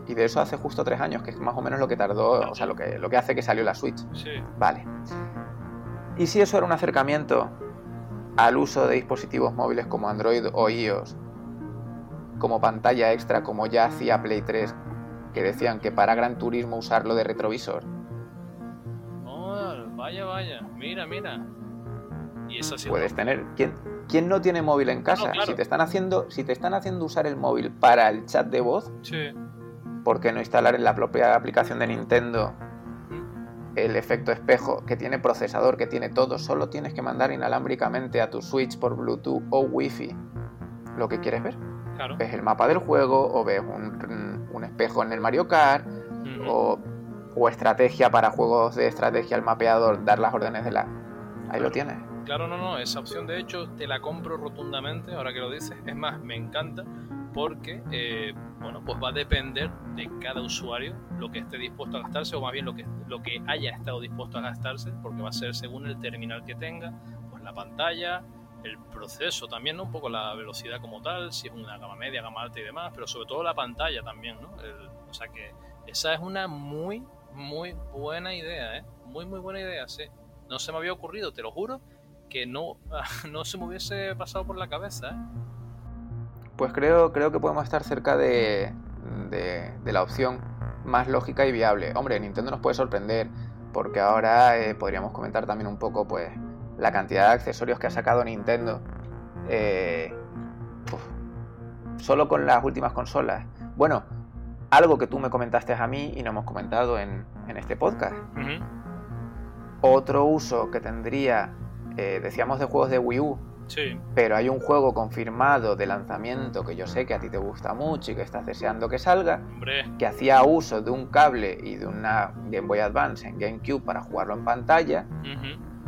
Speaker 3: Y de eso hace justo tres años, que es más o menos lo que tardó, o sea, lo que, lo que hace que salió la Switch.
Speaker 2: Sí.
Speaker 3: Vale. ¿Y si eso era un acercamiento al uso de dispositivos móviles como Android o iOS, como pantalla extra, como ya hacía Play 3, que decían que para Gran Turismo usarlo de retrovisor?
Speaker 2: Oh, vaya, vaya. Mira, mira. Y eso sido.
Speaker 3: Puedes tener. ¿Quién, quién no tiene móvil en casa?
Speaker 2: No, claro.
Speaker 3: Si te están haciendo, si te están haciendo usar el móvil para el chat de voz,
Speaker 2: Sí.
Speaker 3: ¿Por qué no instalar en la propia aplicación de Nintendo el efecto espejo que tiene procesador, que tiene todo? Solo tienes que mandar inalámbricamente a tu Switch por Bluetooth o Wi-Fi lo que quieres ver.
Speaker 2: Claro.
Speaker 3: ves el mapa del juego o ves un, un espejo en el Mario Kart o, o estrategia para juegos de estrategia al mapeador, dar las órdenes de la... Ahí lo tienes.
Speaker 2: Claro, no, no, esa opción de hecho te la compro rotundamente, ahora que lo dices. Es más, me encanta porque, eh, bueno, pues va a depender de cada usuario lo que esté dispuesto a gastarse o más bien lo que, lo que haya estado dispuesto a gastarse, porque va a ser según el terminal que tenga, pues la pantalla, el proceso también, ¿no? Un poco la velocidad como tal, si es una gama media, gama alta y demás, pero sobre todo la pantalla también, ¿no? El- o sea que esa es una muy, muy buena idea, ¿eh? Muy, muy buena idea, sí. No se me había ocurrido, te lo juro, que no, no se me hubiese pasado por la cabeza, ¿eh?
Speaker 3: Pues creo, creo que podemos estar cerca de, de, de la opción más lógica y viable. Hombre, Nintendo nos puede sorprender porque ahora eh, podríamos comentar también un poco pues la cantidad de accesorios que ha sacado Nintendo eh, uf, solo con las últimas consolas. Bueno, algo que tú me comentaste a mí y no hemos comentado en, en este podcast. Otro uso que tendría, eh, decíamos de juegos de Wii U,
Speaker 2: Sí,
Speaker 3: pero hay un juego confirmado de lanzamiento que yo sé que a ti te gusta mucho y que estás deseando que salga,
Speaker 2: hombre,
Speaker 3: que hacía uso de un cable y de una Game Boy Advance en GameCube para jugarlo en pantalla,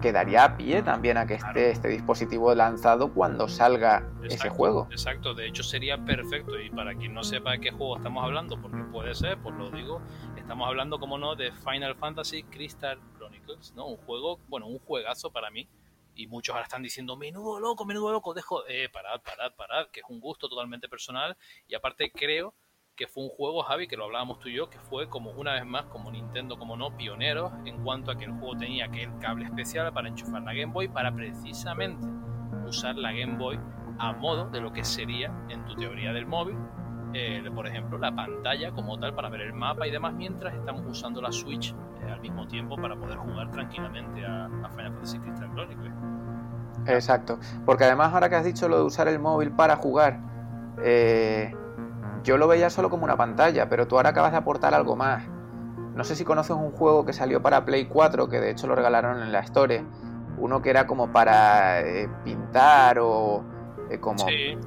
Speaker 3: que daría a pie también a que esté
Speaker 2: Claro.
Speaker 3: este dispositivo lanzado cuando salga ese juego.
Speaker 2: Exacto, de hecho sería perfecto. Y para quien no sepa de qué juego estamos hablando, porque puede ser, pues lo digo, estamos hablando, como no, de Final Fantasy Crystal Chronicles, ¿no? Un juego, bueno, un juegazo para mí. Y muchos ahora están diciendo, menudo loco, menudo loco, dejo, eh, parad, parad, parad, que es un gusto totalmente personal. Y aparte creo que fue un juego, Javi, que lo hablábamos tú y yo, que fue como una vez más, como Nintendo, como no, pioneros en cuanto a que el juego tenía aquel cable especial para enchufar la Game Boy, para precisamente usar la Game Boy a modo de lo que sería en tu teoría del móvil, eh, por ejemplo, la pantalla como tal para ver el mapa y demás, mientras estamos usando la Switch eh, al mismo tiempo para poder jugar tranquilamente a, a Final Fantasy Crystal Chronicles.
Speaker 3: Exacto, porque además ahora que has dicho lo de usar el móvil para jugar, eh, yo lo veía solo como una pantalla, pero tú ahora acabas de aportar algo más. No sé si conoces un juego que salió para Play 4, que de hecho lo regalaron en la Store, uno que era como para eh, pintar o eh, como
Speaker 2: Sí,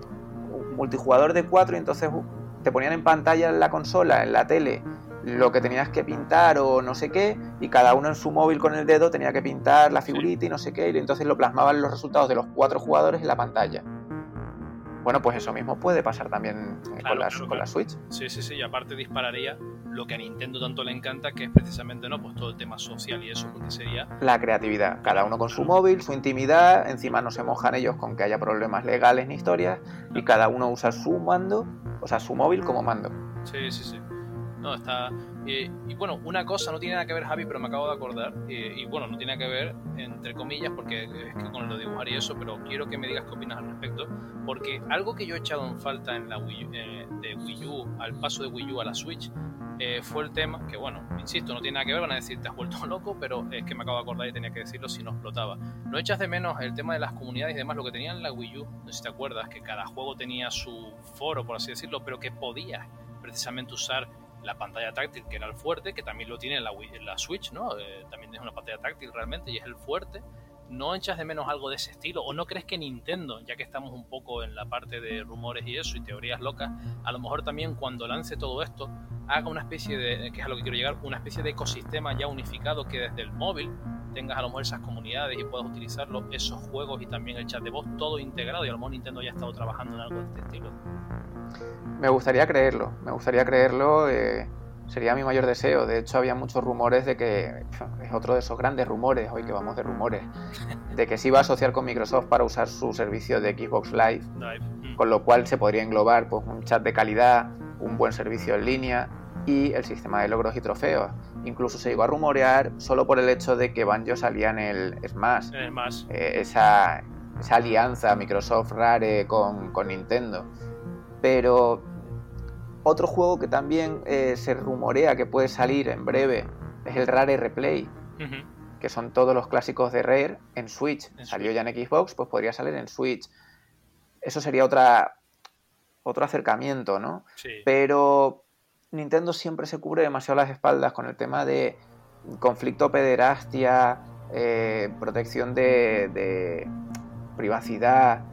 Speaker 3: multijugador de 4 y entonces uh, te ponían en pantalla en la consola, en la tele, lo que tenías que pintar o no sé qué, y cada uno en su móvil con el dedo tenía que pintar la figurita y no sé qué, y entonces lo plasmaban los resultados de los cuatro jugadores en la pantalla. Bueno, pues eso mismo puede pasar también
Speaker 2: Claro,
Speaker 3: con, la,
Speaker 2: claro,
Speaker 3: con
Speaker 2: claro.
Speaker 3: la Switch.
Speaker 2: sí, sí, sí, y aparte dispararía lo que a Nintendo tanto le encanta, que es precisamente no pues todo el tema social y eso, porque sería
Speaker 3: La creatividad, cada uno con su móvil, su intimidad, encima no se mojan ellos con que haya problemas legales ni historias, y cada uno usa su mando, o sea, su móvil como mando.
Speaker 2: Sí, sí, sí. No, está. eh, y bueno, una cosa no tiene nada que ver, Javi, pero me acabo de acordar. eh, y bueno, no tiene que ver, entre comillas, porque es que con lo de dibujar y eso, pero quiero que me digas qué opinas al respecto. Porque algo que yo he echado en falta en la Wii U, eh, de Wii U, al paso de Wii U a la Switch, eh, fue el tema, que bueno, insisto, no tiene nada que ver, van a decir, te has vuelto loco, pero es que me acabo de acordar y tenía que decirlo si no explotaba. ¿No echas de menos el tema de las comunidades y demás, lo que tenía en la Wii U? No sé si te acuerdas, que cada juego tenía su foro, por así decirlo, pero que podías precisamente usar la pantalla táctil, que era el fuerte, que también lo tiene en la, la Switch, ¿no? Eh, también es una pantalla táctil realmente y es el fuerte. ¿No echas de menos algo de ese estilo? ¿O no crees que Nintendo, ya que estamos un poco en la parte de rumores y eso, y teorías locas, a lo mejor también cuando lance todo esto, haga una especie de, que es a lo que quiero llegar, una especie de ecosistema ya unificado que desde el móvil tengas a lo mejor esas comunidades y puedas utilizarlo, esos juegos y también el chat de voz, todo integrado, y a lo mejor Nintendo ya ha estado trabajando en algo de este estilo?
Speaker 3: Me gustaría creerlo, me gustaría creerlo. Eh, sería mi mayor deseo. De hecho, había muchos rumores de que es otro de esos grandes rumores, hoy que vamos de rumores, de que se iba a asociar con Microsoft para usar su servicio de Xbox Live, mm. con lo cual se podría englobar pues, un chat de calidad, un buen servicio en línea y el sistema de logros y trofeos. Incluso se llegó a rumorear solo por el hecho de que Banjo salía en el Smash. Eh, esa, esa, alianza Microsoft Rare con, con Nintendo. Pero otro juego que también eh, se rumorea que puede salir en breve es el Rare Replay, que son todos los clásicos de Rare en Switch. Salió ya en Xbox, pues podría salir en Switch. Eso sería otra, otro acercamiento, ¿no? Pero Nintendo siempre se cubre demasiado las espaldas con el tema de conflicto pederastia, eh, protección de, privacidad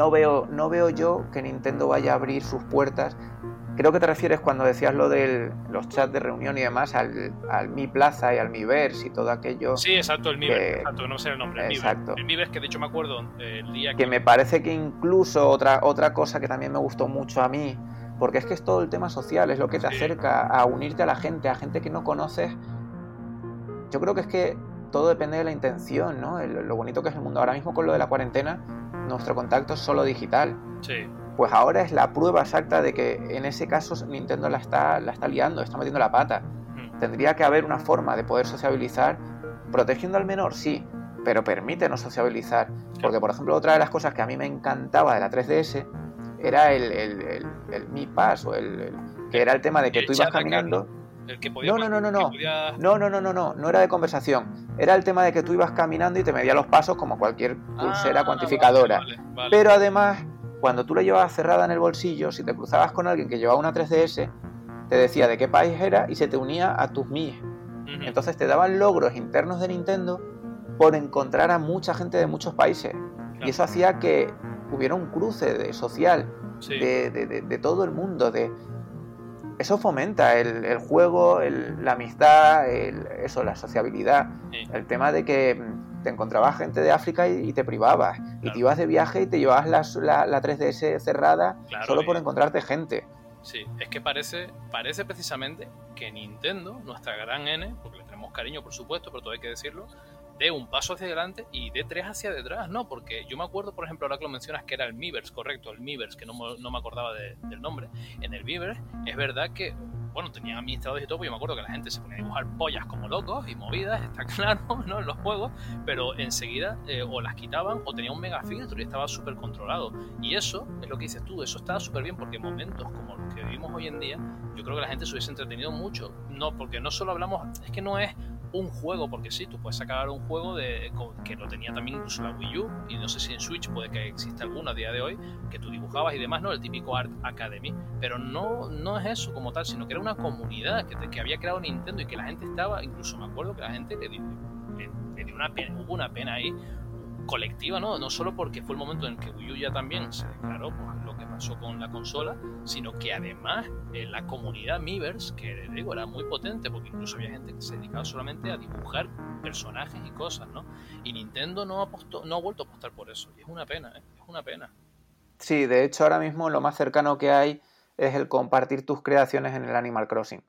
Speaker 3: no veo, no veo yo que Nintendo vaya a abrir sus puertas. Creo que te refieres cuando decías lo de los chats de reunión y demás al, Mi Plaza y al Mi Verse y todo aquello.
Speaker 2: Sí, exacto, el Mi Verse, exacto, no sé el nombre. El exacto. El Mi Verse, que de hecho me acuerdo el día
Speaker 3: que... que... me parece que incluso otra, otra cosa que también me gustó mucho a mí, porque es que es todo el tema social, es lo que te acerca a unirte a la gente, a gente que no conoces. Yo creo que es que todo depende de la intención, ¿no? lo bonito que es el mundo. Ahora mismo con lo de la cuarentena nuestro contacto solo digital.
Speaker 2: Sí.
Speaker 3: Pues ahora es la prueba exacta de que en ese caso Nintendo la está, la está liando, está metiendo la pata. Mm. Tendría que haber una forma de poder sociabilizar, protegiendo al menor, sí, pero permítenos sociabilizar. Porque, por ejemplo, otra de las cosas que a mí me encantaba de la 3DS era el, el, el, Mi Pass, o el, que era el tema de que tú ibas caminando no, no, no, no, no. No, no, no, no, no. No era de conversación. Era el tema de que tú ibas caminando y te medía los pasos como cualquier pulsera ah, cuantificadora. Pero además, cuando tú la llevabas cerrada en el bolsillo, si te cruzabas con alguien que llevaba una 3DS, te decía de qué país era y se te unía a tus MIS. Entonces te daban logros internos de Nintendo por encontrar a mucha gente de muchos países. Y eso hacía que hubiera un cruce de social de, de, todo el mundo, de, eso fomenta el, juego, la amistad, eso, la sociabilidad. El tema de que mm, te encontrabas gente de África y, te privabas. Y te ibas de viaje y te llevabas la, la, 3DS cerrada solo por encontrarte gente.
Speaker 2: Sí, es que parece, parece precisamente que Nintendo, nuestra gran N, porque le tenemos cariño por supuesto, pero todo hay que decirlo, de un paso hacia adelante y de tres hacia detrás, ¿no? Porque yo me acuerdo, por ejemplo, ahora que lo mencionas, que era el Miiverse, correcto, el Miiverse, que no, no me acordaba del nombre. En el Miiverse es verdad que, bueno, tenían administradores y todo, pues yo me acuerdo que la gente se ponía a dibujar pollas como locos y movidas, está claro, ¿no? En los juegos, pero enseguida eh, o las quitaban o tenía un mega filtro y estaba súper controlado. Y eso es lo que dices tú, eso estaba súper bien porque en momentos como los que vivimos hoy en día, yo creo que la gente se hubiese entretenido mucho. No, porque no solo hablamos, es que no es un juego, porque sí, tú puedes sacar un juego de, que lo tenía también incluso la Wii U, y no sé si en Switch puede que exista alguno a día de hoy, que tú dibujabas y demás, ¿no? El típico Art Academy. Pero no, no es eso como tal, sino que era una comunidad que, que había creado Nintendo y que la gente estaba, incluso me acuerdo que la gente le, dio una pena, hubo una pena ahí colectiva, ¿no? No solo porque fue el momento en que Wii U ya también se declaró con la consola, sino que además eh, la comunidad Miiverse, que digo, era muy potente, porque incluso había gente que se dedicaba solamente a dibujar personajes y cosas, ¿no? Y Nintendo no, no ha vuelto a apostar por eso, y es una pena, ¿eh? es una pena.
Speaker 3: Sí, de hecho ahora mismo lo más cercano que hay es el compartir tus creaciones en el Animal Crossing.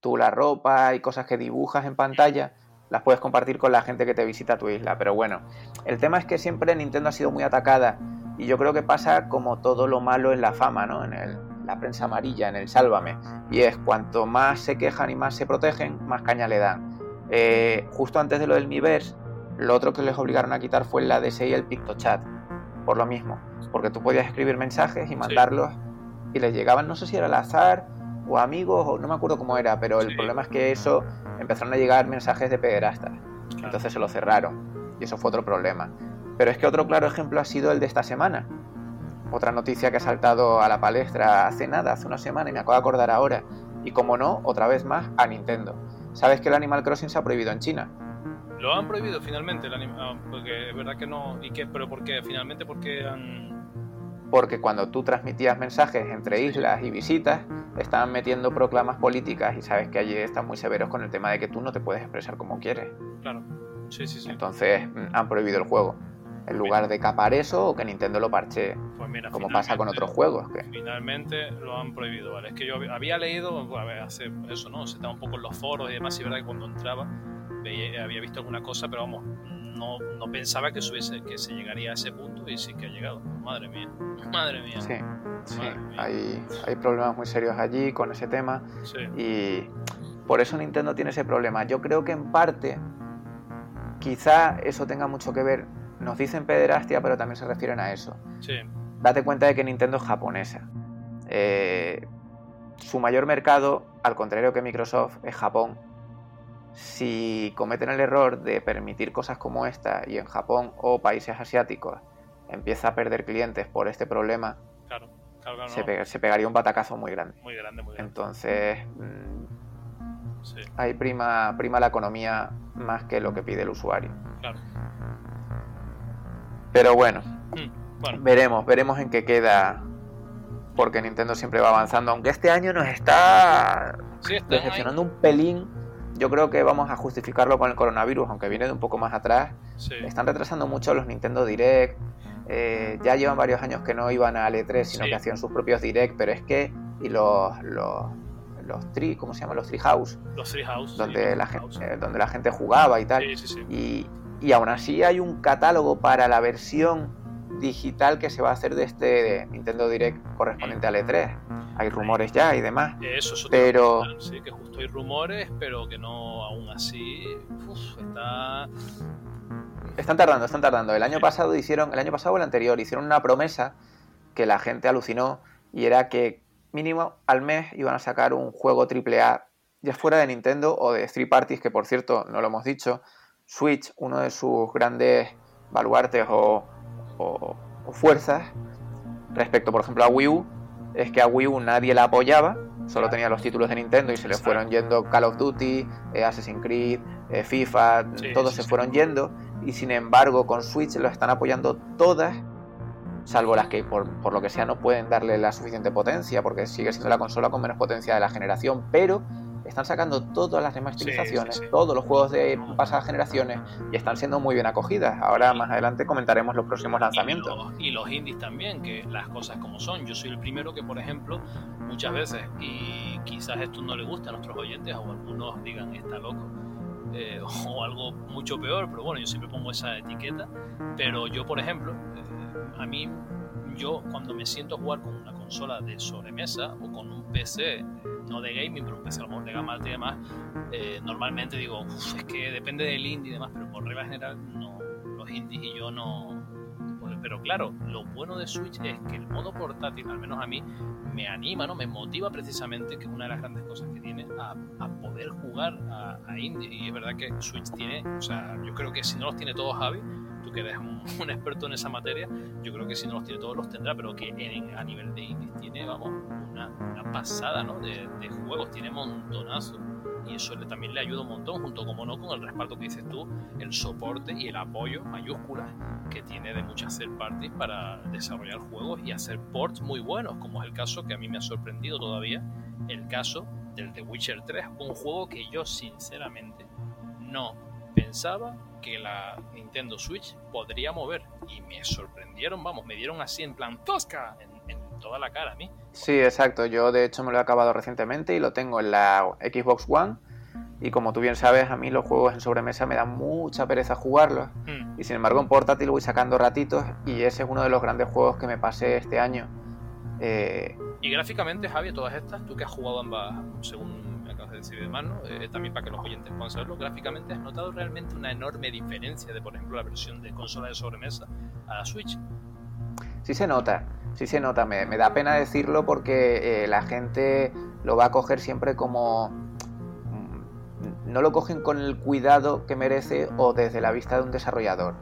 Speaker 3: Tú la ropa y cosas que dibujas en pantalla las puedes compartir con la gente que te visita tu isla. Pero bueno, el tema es que siempre Nintendo ha sido muy atacada y yo creo que pasa como todo lo malo en la fama, ¿no? En el, la prensa amarilla, en el sálvame. Y es cuanto más se quejan y más se protegen, más caña le dan. Eh, justo antes de lo del Miiverse, lo otro que les obligaron a quitar fue la DSI y el PictoChat. Por lo mismo, porque tú podías escribir mensajes y mandarlos y les llegaban, no sé si era al azar o amigos, o no me acuerdo cómo era, pero el problema es que eso empezaron a llegar mensajes de pederastas. Entonces se lo cerraron. Y eso fue otro problema. Pero es que otro claro ejemplo ha sido el de esta semana. otra noticia que ha saltado a la palestra hace nada, hace una semana, y me acabo de acordar ahora. Y como no, otra vez más, a Nintendo. ¿Sabes que el Animal Crossing se ha prohibido en China?
Speaker 2: Lo han prohibido finalmente, el ah, porque es verdad que no. ¿Y qué? ¿Pero por qué? Finalmente, porque han.?
Speaker 3: Porque cuando tú transmitías mensajes entre islas y visitas, estaban metiendo proclamas políticas y sabes que allí están muy severos con el tema de que tú no te puedes expresar como quieres.
Speaker 2: Claro. Sí, sí, sí.
Speaker 3: Entonces mm, han prohibido el juego en lugar de capar eso o que Nintendo lo parche
Speaker 2: pues
Speaker 3: como pasa con otros juegos que
Speaker 2: finalmente lo han prohibido vale es que yo había leído a ver, hace eso no se estaba un poco en los foros y demás y verdad que cuando entraba había visto alguna cosa pero vamos no, no pensaba que, subiese, que se llegaría a ese punto y sí que ha llegado madre mía madre mía
Speaker 3: sí, sí. Hay, hay problemas muy serios allí con ese tema
Speaker 2: sí.
Speaker 3: y por eso Nintendo tiene ese problema yo creo que en parte quizá eso tenga mucho que ver nos dicen pederastia, pero también se refieren a eso.
Speaker 2: Sí.
Speaker 3: Date cuenta de que Nintendo es japonesa. Eh, su mayor mercado, al contrario que Microsoft, es Japón. Si cometen el error de permitir cosas como esta y en Japón o países asiáticos empieza a perder clientes por este problema,
Speaker 2: claro, claro,
Speaker 3: se, pegaría un batacazo muy grande.
Speaker 2: Muy grande, muy grande.
Speaker 3: Entonces, mm, sí. ahí prima, prima la economía más que lo que pide el usuario.
Speaker 2: Claro.
Speaker 3: Pero bueno,
Speaker 2: mm, bueno,
Speaker 3: veremos, veremos en qué queda. Porque Nintendo siempre va avanzando. Aunque este año nos está
Speaker 2: sí, está
Speaker 3: decepcionando un pelín. Yo creo que vamos a justificarlo con el coronavirus, aunque viene de un poco más atrás.
Speaker 2: Sí.
Speaker 3: Están retrasando mucho los Nintendo Direct. Eh, ya llevan varios años que no iban a L3, sino
Speaker 2: Sí.
Speaker 3: que hacían sus propios Direct. Pero es que. Y los. los los tri, ¿cómo se llama? Los Treehouse,
Speaker 2: Los Treehouse.
Speaker 3: donde,
Speaker 2: sí,
Speaker 3: la gente,
Speaker 2: Treehouse.
Speaker 3: eh, donde la gente jugaba y tal.
Speaker 2: Sí, sí, sí.
Speaker 3: Y, y aún así hay un catálogo para la versión digital que se va a hacer de este Nintendo Direct correspondiente al E3. Hay rumores ya y demás.
Speaker 2: Eso es
Speaker 3: Pero-
Speaker 2: Sí, que justo hay rumores, pero que no, aún así, uf, está...
Speaker 3: Están tardando, están tardando. El año pasado hicieron, el año pasado o el anterior, hicieron una promesa que la gente alucinó y era que mínimo al mes iban a sacar un juego AAA, ya fuera de Nintendo o de Three Parties, que por cierto, no lo hemos dicho, Switch, uno de sus grandes baluartes o, o- o fuerzas respecto, por ejemplo, a Wii U, es que a Wii U nadie la apoyaba, solo tenía los títulos de Nintendo y se le fueron yendo Call of Duty, eh, Assassin's Creed, eh, FIFA,
Speaker 2: Sí,
Speaker 3: todos
Speaker 2: sí,
Speaker 3: se
Speaker 2: sí.
Speaker 3: fueron yendo y sin embargo con Switch lo están apoyando todas, salvo las que por, por lo que sea no pueden darle la suficiente potencia porque sigue siendo la consola con menos potencia de la generación, pero están sacando todas las remasterizaciones,
Speaker 2: Sí, sí, sí.
Speaker 3: todos los juegos de pasadas generaciones y están siendo muy bien acogidas. Ahora más adelante comentaremos los próximos
Speaker 2: Y
Speaker 3: lanzamientos.
Speaker 2: los, y los indies también, que las cosas como son. Yo soy el primero que, por ejemplo, muchas veces, y quizás esto no le gusta a nuestros oyentes, o algunos digan está loco, eh, o algo mucho peor, pero bueno, yo siempre pongo esa etiqueta. Pero yo, por ejemplo, eh, a mí, yo cuando me siento a jugar con una consola de sobremesa o con un PC, no de gaming, pero un PC a lo de gama y demás, eh, normalmente digo, "Uf, es que depende del indie y demás, pero por regla general, no, los indies y yo no. pues, Pero claro, lo bueno de Switch es que el modo portátil, al menos a mí, me anima, ¿no? Me motiva precisamente, que es una de las grandes cosas que tiene, a, a poder jugar a, a indie. Y es verdad que Switch tiene, o sea, yo creo que si no los tiene todos, Javi, tú que eres un, experto en esa materia, yo creo que si no los tiene todos los tendrá, pero que a nivel de indies tiene, vamos, una, pasada, ¿no? De, de juegos, tiene montonazo. Y eso le- también le ayuda un montón, junto como no con el respaldo que dices tú, el soporte y el apoyo mayúsculas que tiene de muchas third parties para desarrollar juegos y hacer ports muy buenos, como es el caso que a mí me ha sorprendido todavía, el caso del The Witcher 3, un juego que yo sinceramente no pensaba que la Nintendo Switch podría mover y me sorprendieron, vamos, me dieron así en plan tosca en, en toda la cara a mí.
Speaker 3: Sí, exacto. Yo de hecho me lo he acabado recientemente y lo tengo en la Xbox One. Y como tú bien sabes, a mí los juegos en sobremesa me dan mucha pereza jugarlos.
Speaker 2: Hmm.
Speaker 3: Y sin embargo en portátil voy sacando ratitos y ese es uno de los grandes juegos que me pasé este año. Eh,
Speaker 2: Y gráficamente, Javi, todas estas, tú que has jugado ambas, según y demás, ¿no? Eh, también para que los oyentes puedan saberlo, gráficamente has notado realmente una enorme diferencia de, por ejemplo, la versión de consola de sobremesa a la Switch.
Speaker 3: sí se nota, sí se nota. Me, da pena decirlo porque eh, la gente lo va a coger siempre como... mm, No lo cogen con el cuidado que merece o desde la vista de un desarrollador.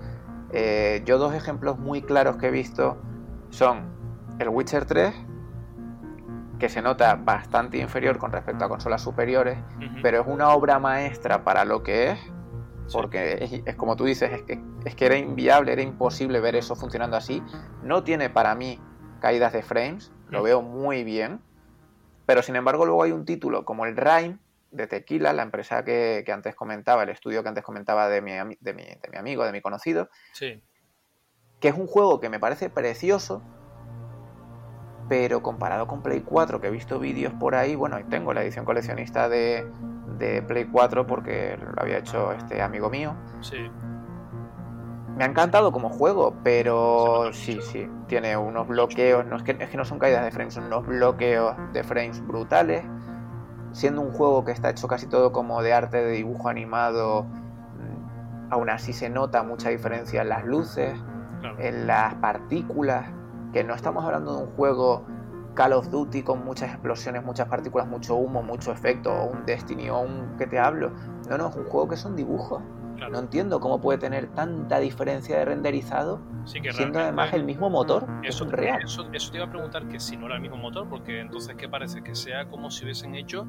Speaker 3: Eh, yo dos ejemplos muy claros que he visto son el Witcher 3, que se nota bastante inferior con respecto a consolas superiores, pero es una obra maestra para lo que es, porque es, es como tú dices, es que, es que era inviable, era imposible ver eso funcionando así. No tiene para mí caídas de frames, lo veo muy bien, pero sin embargo luego hay un título como el Rime de Tequila, la empresa que, que antes comentaba, el estudio que antes comentaba de mi, ami- de mi- de mi amigo, de mi conocido,
Speaker 2: Sí,
Speaker 3: que es un juego que me parece precioso, pero comparado con Play 4, que he visto vídeos por ahí, bueno, y tengo la edición coleccionista de, de Play 4 porque lo había hecho este amigo mío.
Speaker 2: sí.
Speaker 3: Me ha encantado como juego, pero sí, sí, tiene unos bloqueos, no es que, es que no son caídas de frames, son unos bloqueos de frames brutales. Siendo un juego que está hecho casi todo como de arte de dibujo animado, mm, aún así se nota mucha diferencia en las luces,
Speaker 2: Claro.
Speaker 3: en las partículas, que no estamos hablando de un juego Call of Duty con muchas explosiones, muchas partículas, mucho humo, mucho efecto, o un Destiny o un que te hablo. No, no, es un juego que son dibujos.
Speaker 2: claro.
Speaker 3: No entiendo cómo puede tener tanta diferencia de renderizado,
Speaker 2: Sí, que
Speaker 3: siendo además el mismo motor, es
Speaker 2: Eso,
Speaker 3: un real.
Speaker 2: Eso, eso te iba a preguntar que si no era el mismo motor, porque entonces, ¿qué parece? Que sea como si hubiesen hecho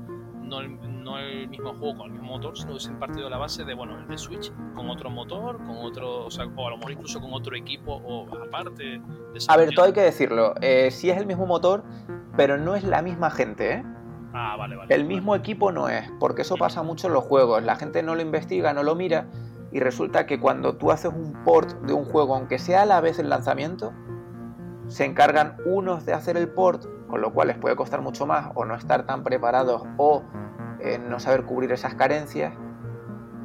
Speaker 2: no el, no el mismo juego con el mismo motor, sino hubiesen partido de la base de, bueno, el de Switch con otro motor, con otro, o sea, o a lo mejor incluso con otro equipo o aparte.
Speaker 3: A ver, todo hay que decirlo. Eh, sí es el mismo motor, pero no es la misma gente, ¿eh?
Speaker 2: Ah, vale, vale.
Speaker 3: El mismo equipo no es, porque eso pasa mucho en los juegos. La gente no lo investiga, no lo mira, y resulta que cuando tú haces un port de un juego, aunque sea a la vez el lanzamiento, se encargan unos de hacer el port, con lo cual les puede costar mucho más, o no estar tan preparados, o eh, no saber cubrir esas carencias,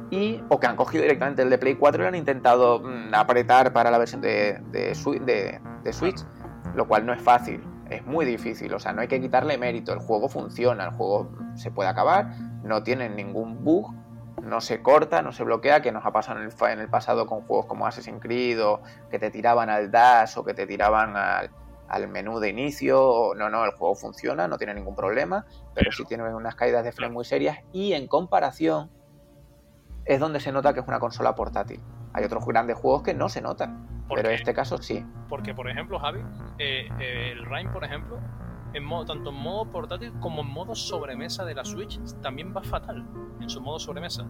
Speaker 3: y, o que han cogido directamente el de Play 4 y lo han intentado mm, apretar para la versión de, de Swi- de- de Switch, lo cual no es fácil, es muy difícil, o sea, no hay que quitarle mérito, el juego funciona, el juego se puede acabar, no tiene ningún bug, no se corta, no se bloquea, que nos ha pasado en el, fa- en el pasado con juegos como Assassin's Creed, o que te tiraban al dash, o que te tiraban al, al menú de inicio, no, no, el juego funciona, no tiene ningún problema, pero sí tiene unas caídas de frame muy serias, y en comparación es donde se nota que es una consola portátil. Hay otros grandes juegos que no se notan,
Speaker 2: ¿Por
Speaker 3: pero en este caso sí.
Speaker 2: Porque, por ejemplo, Javi, eh, eh, el Rime, por ejemplo, en modo, tanto en modo portátil como en modo sobremesa de la Switch, también va fatal en su modo sobremesa.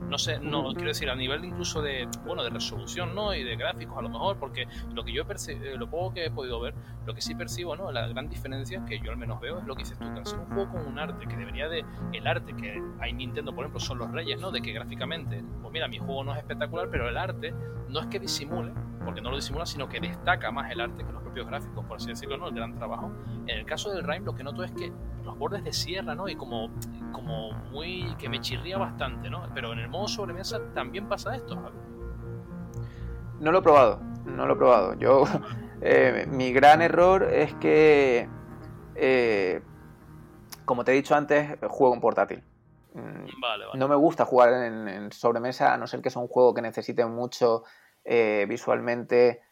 Speaker 2: No sé, no, quiero decir, a nivel incluso de, bueno, de resolución, ¿no? Y de gráficos a lo mejor, porque lo que yo eh, lo poco que he podido ver, lo que sí percibo, ¿no? La gran diferencia que yo al menos veo es lo que dices tú, que ser un juego con un arte, que debería de, el arte que hay en Nintendo, por ejemplo, son los reyes, ¿no? De que gráficamente, pues mira, mi juego no es espectacular, pero el arte no es que disimule, porque no lo disimula, sino que destaca más el arte que los propios gráficos, por así decirlo, ¿no? El gran trabajo. En el caso del Rime, lo que noto es que los bordes de sierra, ¿no? Y como, como muy. que me chirría bastante, ¿no? Pero en el modo sobremesa también pasa esto, Javi.
Speaker 3: No lo he probado, no lo he probado. Yo, eh, mi gran error es que, eh, como te he dicho antes, juego en portátil. Mm,
Speaker 2: Vale, vale.
Speaker 3: No me gusta jugar en, en sobremesa, a no ser que sea un juego que necesite mucho eh, visualmente,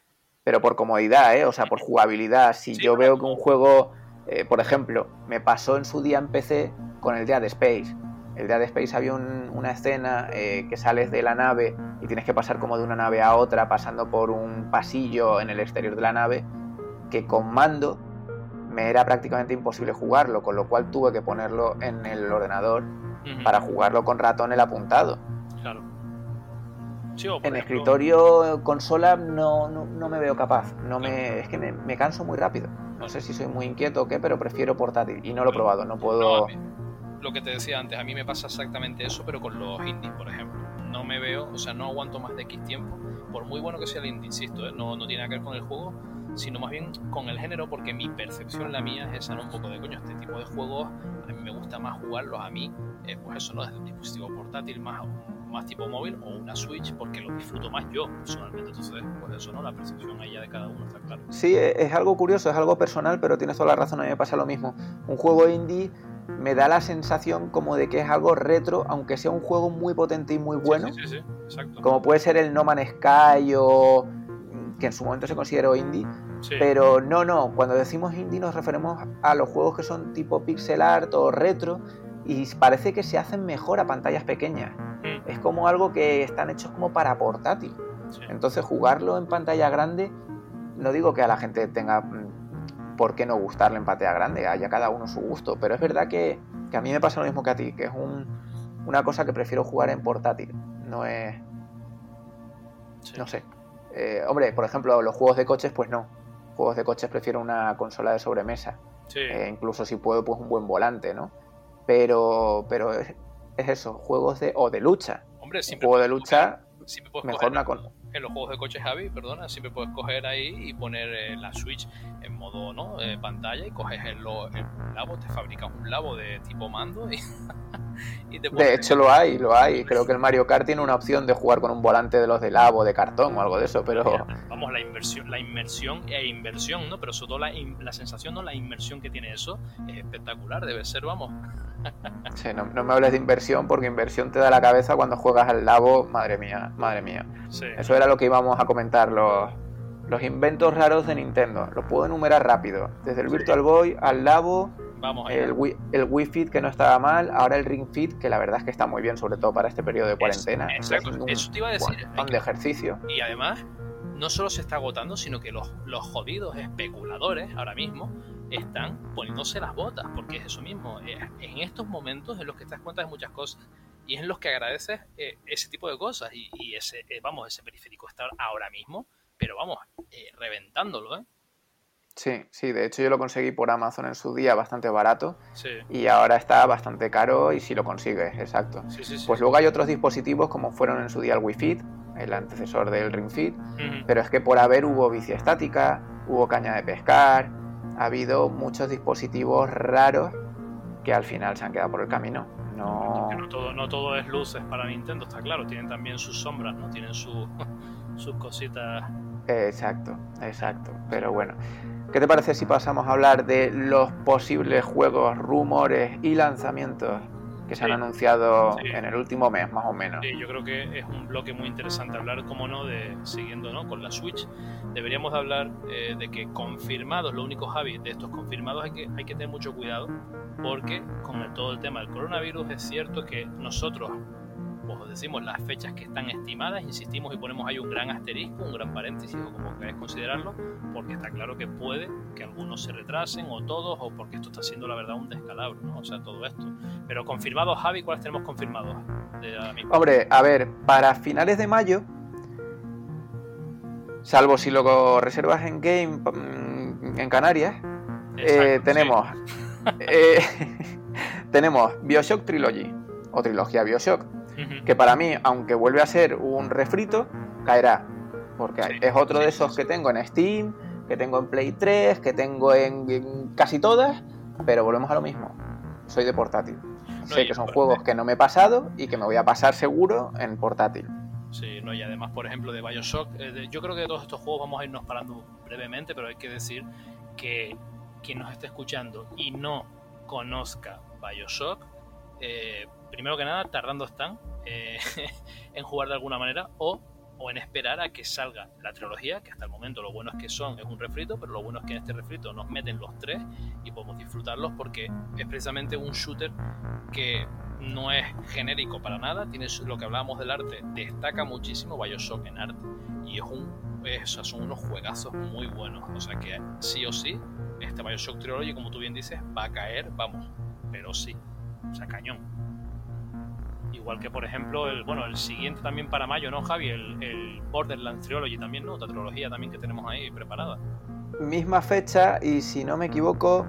Speaker 3: pero por comodidad, ¿eh? o sea, por jugabilidad. Si
Speaker 2: Sí,
Speaker 3: yo veo que un juego, eh, por ejemplo, me pasó en su día en PC con el Dead Space. El Dead Space había un- una escena eh, que sales de la nave y tienes que pasar como de una nave a otra, pasando por un pasillo en el exterior de la nave, que con mando me era prácticamente imposible jugarlo, con lo cual tuve que ponerlo en el ordenador para jugarlo con ratón el apuntado.
Speaker 2: Claro. Sí,
Speaker 3: En
Speaker 2: ejemplo-
Speaker 3: escritorio, consola, no, no, no me veo capaz. No me, es que me, me canso muy rápido. No sé si soy muy inquieto o qué, pero prefiero portátil. Y no lo he probado, no puedo...
Speaker 2: lo que te decía antes, a mí me pasa exactamente eso, pero con los indies, por ejemplo. No me veo, o sea, no aguanto más de X tiempo, por muy bueno que sea el indie, insisto, ¿eh? no, no tiene nada que ver con el juego, sino más bien con el género, porque mi percepción, la mía, es esa, ¿no? Un poco de coño, este tipo de juegos, a mí me gusta más jugarlos a mí, eh, pues eso, ¿no? Desde un dispositivo portátil más, más tipo móvil o una Switch, porque lo disfruto más yo, personalmente. Entonces, pues eso, ¿no? La percepción ahí ya de cada uno, está claro.
Speaker 3: Sí, e- es algo curioso, es algo personal, pero tienes toda la razón, a mí me pasa lo mismo. Un juego indie me da la sensación como de que es algo retro, aunque sea un juego muy potente y muy bueno.
Speaker 2: Sí, sí, sí.
Speaker 3: Como puede ser el No Man's Sky o que en su momento se consideró indie,
Speaker 2: Sí.
Speaker 3: Pero no, no, cuando decimos indie nos referimos a los juegos que son tipo pixel art o retro y parece que se hacen mejor a pantallas pequeñas.
Speaker 2: Mm,
Speaker 3: Es como algo que están hechos como para portátil.
Speaker 2: sí.
Speaker 3: Entonces jugarlo en pantalla grande, no digo que a la gente tenga mm, ¿por qué no gustarle en pantalla grande? Haya cada uno su gusto. Pero es verdad que, que a mí me pasa lo mismo que a ti, que es un, una cosa que prefiero jugar en portátil. No es. No sé. Eh, hombre, por ejemplo, los juegos de coches, pues no. Juegos de coches prefiero una consola de sobremesa. Eh, incluso si puedo, pues un buen volante, ¿no? Pero, pero es, eso, juegos de. o de lucha.
Speaker 2: Hombre,
Speaker 3: un juego de lucha. mejor una
Speaker 2: con en los juegos de coches Javi, perdona, siempre puedes coger ahí y poner eh, la Switch en modo ¿no? Eh, pantalla y coges el, el, labo, te fabricas un labo de tipo mando y,
Speaker 3: te De hecho lo hay, lo hay. Creo que el Mario Kart tiene una opción de jugar con un volante de los de labo, de cartón o algo de eso, pero...
Speaker 2: vamos, la inversión, la inmersión e inversión, ¿no? Pero sobre todo la, la sensación, ¿no? La inmersión que tiene eso es espectacular, debe ser, vamos.
Speaker 3: Sí, no, me hables de inversión porque inversión te da la cabeza cuando juegas al labo, madre mía, madre mía. Eso era lo que íbamos a comentar, los, los inventos raros de Nintendo. Los puedo enumerar rápido. Desde el Virtual Boy al labo,
Speaker 2: Vamos
Speaker 3: el, Wii, el Wii Fit que no estaba mal, ahora el Ring Fit que la verdad es que está muy bien, sobre todo para este periodo de cuarentena.
Speaker 2: exacto, eso te iba a decir.
Speaker 3: de ejercicio.
Speaker 2: Y además, no solo se está agotando, sino que los, los jodidos especuladores ahora mismo están poniéndose las botas, porque es eso mismo. Eh, en estos momentos en los que te das cuenta de muchas cosas y es en los que agradeces eh, ese tipo de cosas y, ese, eh, vamos, ese periférico está ahora mismo, pero vamos, reventándolo, ¿eh?
Speaker 3: Sí, sí, de hecho yo lo conseguí por Amazon en su día bastante barato y ahora está bastante caro y si lo consigues, exacto. pues luego hay otros dispositivos como fueron en su día el Wii Fit, el antecesor del Ring Fit, pero es que por haber hubo bici estática, hubo caña de pescar, ha habido muchos dispositivos raros que al final se han quedado por el camino. No,
Speaker 2: no, todo, es luces para Nintendo, está claro. Tienen también sus sombras, ¿no? Tienen sus cositas.
Speaker 3: Exacto, exacto. Pero bueno, ¿qué te parece si pasamos a hablar de los posibles juegos, rumores y lanzamientos que se han anunciado en el último mes, más o menos.
Speaker 2: Sí, yo creo que es un bloque muy interesante hablar, como no, de siguiendo ¿no? con la Switch. Deberíamos hablar eh, de que confirmados, lo único Javi, de estos confirmados hay que, hay que tener mucho cuidado, porque con todo el tema del coronavirus es cierto que nosotros os decimos las fechas que están estimadas, insistimos y ponemos ahí un gran asterisco, un gran paréntesis o como queráis considerarlo, porque está claro que puede que algunos se retrasen o todos, o porque esto está siendo la verdad un descalabro, ¿no? O sea, todo esto. Pero confirmados, Javi, ¿cuáles tenemos confirmados?
Speaker 3: Hombre, a ver, para finales de mayo, salvo si lo reservas en Game mm, en Canarias, eh, tenemos, eh, tenemos Bioshock Trilogy o trilogía Bioshock que para mí, aunque vuelve a ser un refrito, caerá. Porque es otro de esos que tengo en Steam, que tengo en Play 3, que tengo en, casi todas, pero volvemos a lo mismo. Soy de portátil. sé que son juegos que no me he pasado y que me voy a pasar seguro en portátil.
Speaker 2: Sí, no, y además, por ejemplo, de Bioshock, eh, yo creo que de todos estos juegos vamos a irnos parando brevemente, pero hay que decir que quien nos esté escuchando y no conozca Bioshock, eh, primero que nada, tardando están eh, en jugar de alguna manera o, o, en esperar a que salga la trilogía, que hasta el momento lo bueno es que son, es un refrito, pero lo bueno es que en este refrito nos meten los tres y podemos disfrutarlos porque es precisamente un shooter que no es genérico para nada, tiene lo que hablábamos del arte, destaca muchísimo Bioshock en arte y es un son unos juegazos muy buenos, o sea que sí o sí este Bioshock Trilogy, como tú bien dices, va a caer, vamos, pero sí, o sea, cañón. Igual que, por ejemplo, el, bueno, el siguiente también para mayo, ¿no, Javi? El, Borderlands Trilogy también, ¿no? Otra trilogía también que tenemos ahí preparada.
Speaker 3: Misma fecha y, si no me equivoco,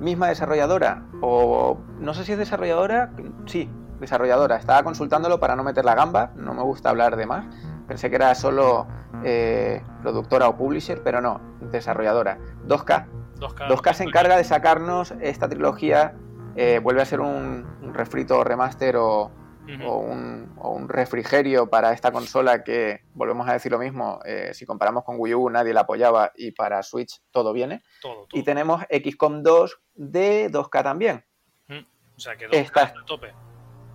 Speaker 3: misma desarrolladora. O no sé si es desarrolladora, sí, desarrolladora. Estaba consultándolo para no meter la gamba, no me gusta hablar de más. Pensé que era solo eh, productora o publisher, pero no, desarrolladora. 2K. 2K, 2K se encarga de sacarnos esta trilogía eh, vuelve a ser un, refrito remaster o, un, refrigerio para esta consola que, volvemos a decir lo mismo, eh, si comparamos con Wii U nadie la apoyaba y para Switch todo viene. Y tenemos XCOM 2 de 2K también.
Speaker 2: O sea que 2K tope.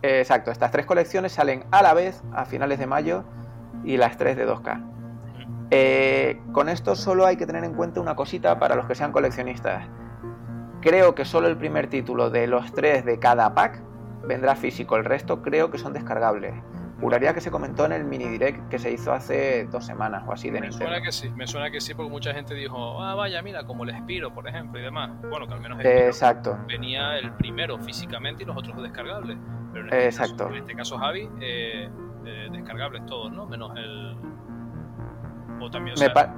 Speaker 3: exacto, estas tres colecciones salen a la vez a finales de mayo y las tres de 2K. Eh, con esto solo hay que tener en cuenta una cosita para los que sean coleccionistas. Creo que solo el primer título de los tres de cada pack vendrá físico, el resto creo que son descargables. Juraría que se comentó en el mini direct que se hizo hace dos semanas o así de
Speaker 2: Me
Speaker 3: Nintendo.
Speaker 2: suena que sí, me suena que sí, porque mucha gente dijo, ah, vaya, mira, como el Spiro, por ejemplo, y demás. Bueno, que al menos el
Speaker 3: Exacto.
Speaker 2: venía el primero físicamente y los otros descargables. Pero en este
Speaker 3: Exacto.
Speaker 2: Caso, en este caso, Javi, eh, eh, descargables todos, ¿no? Menos el. O también, o
Speaker 3: Me, pa-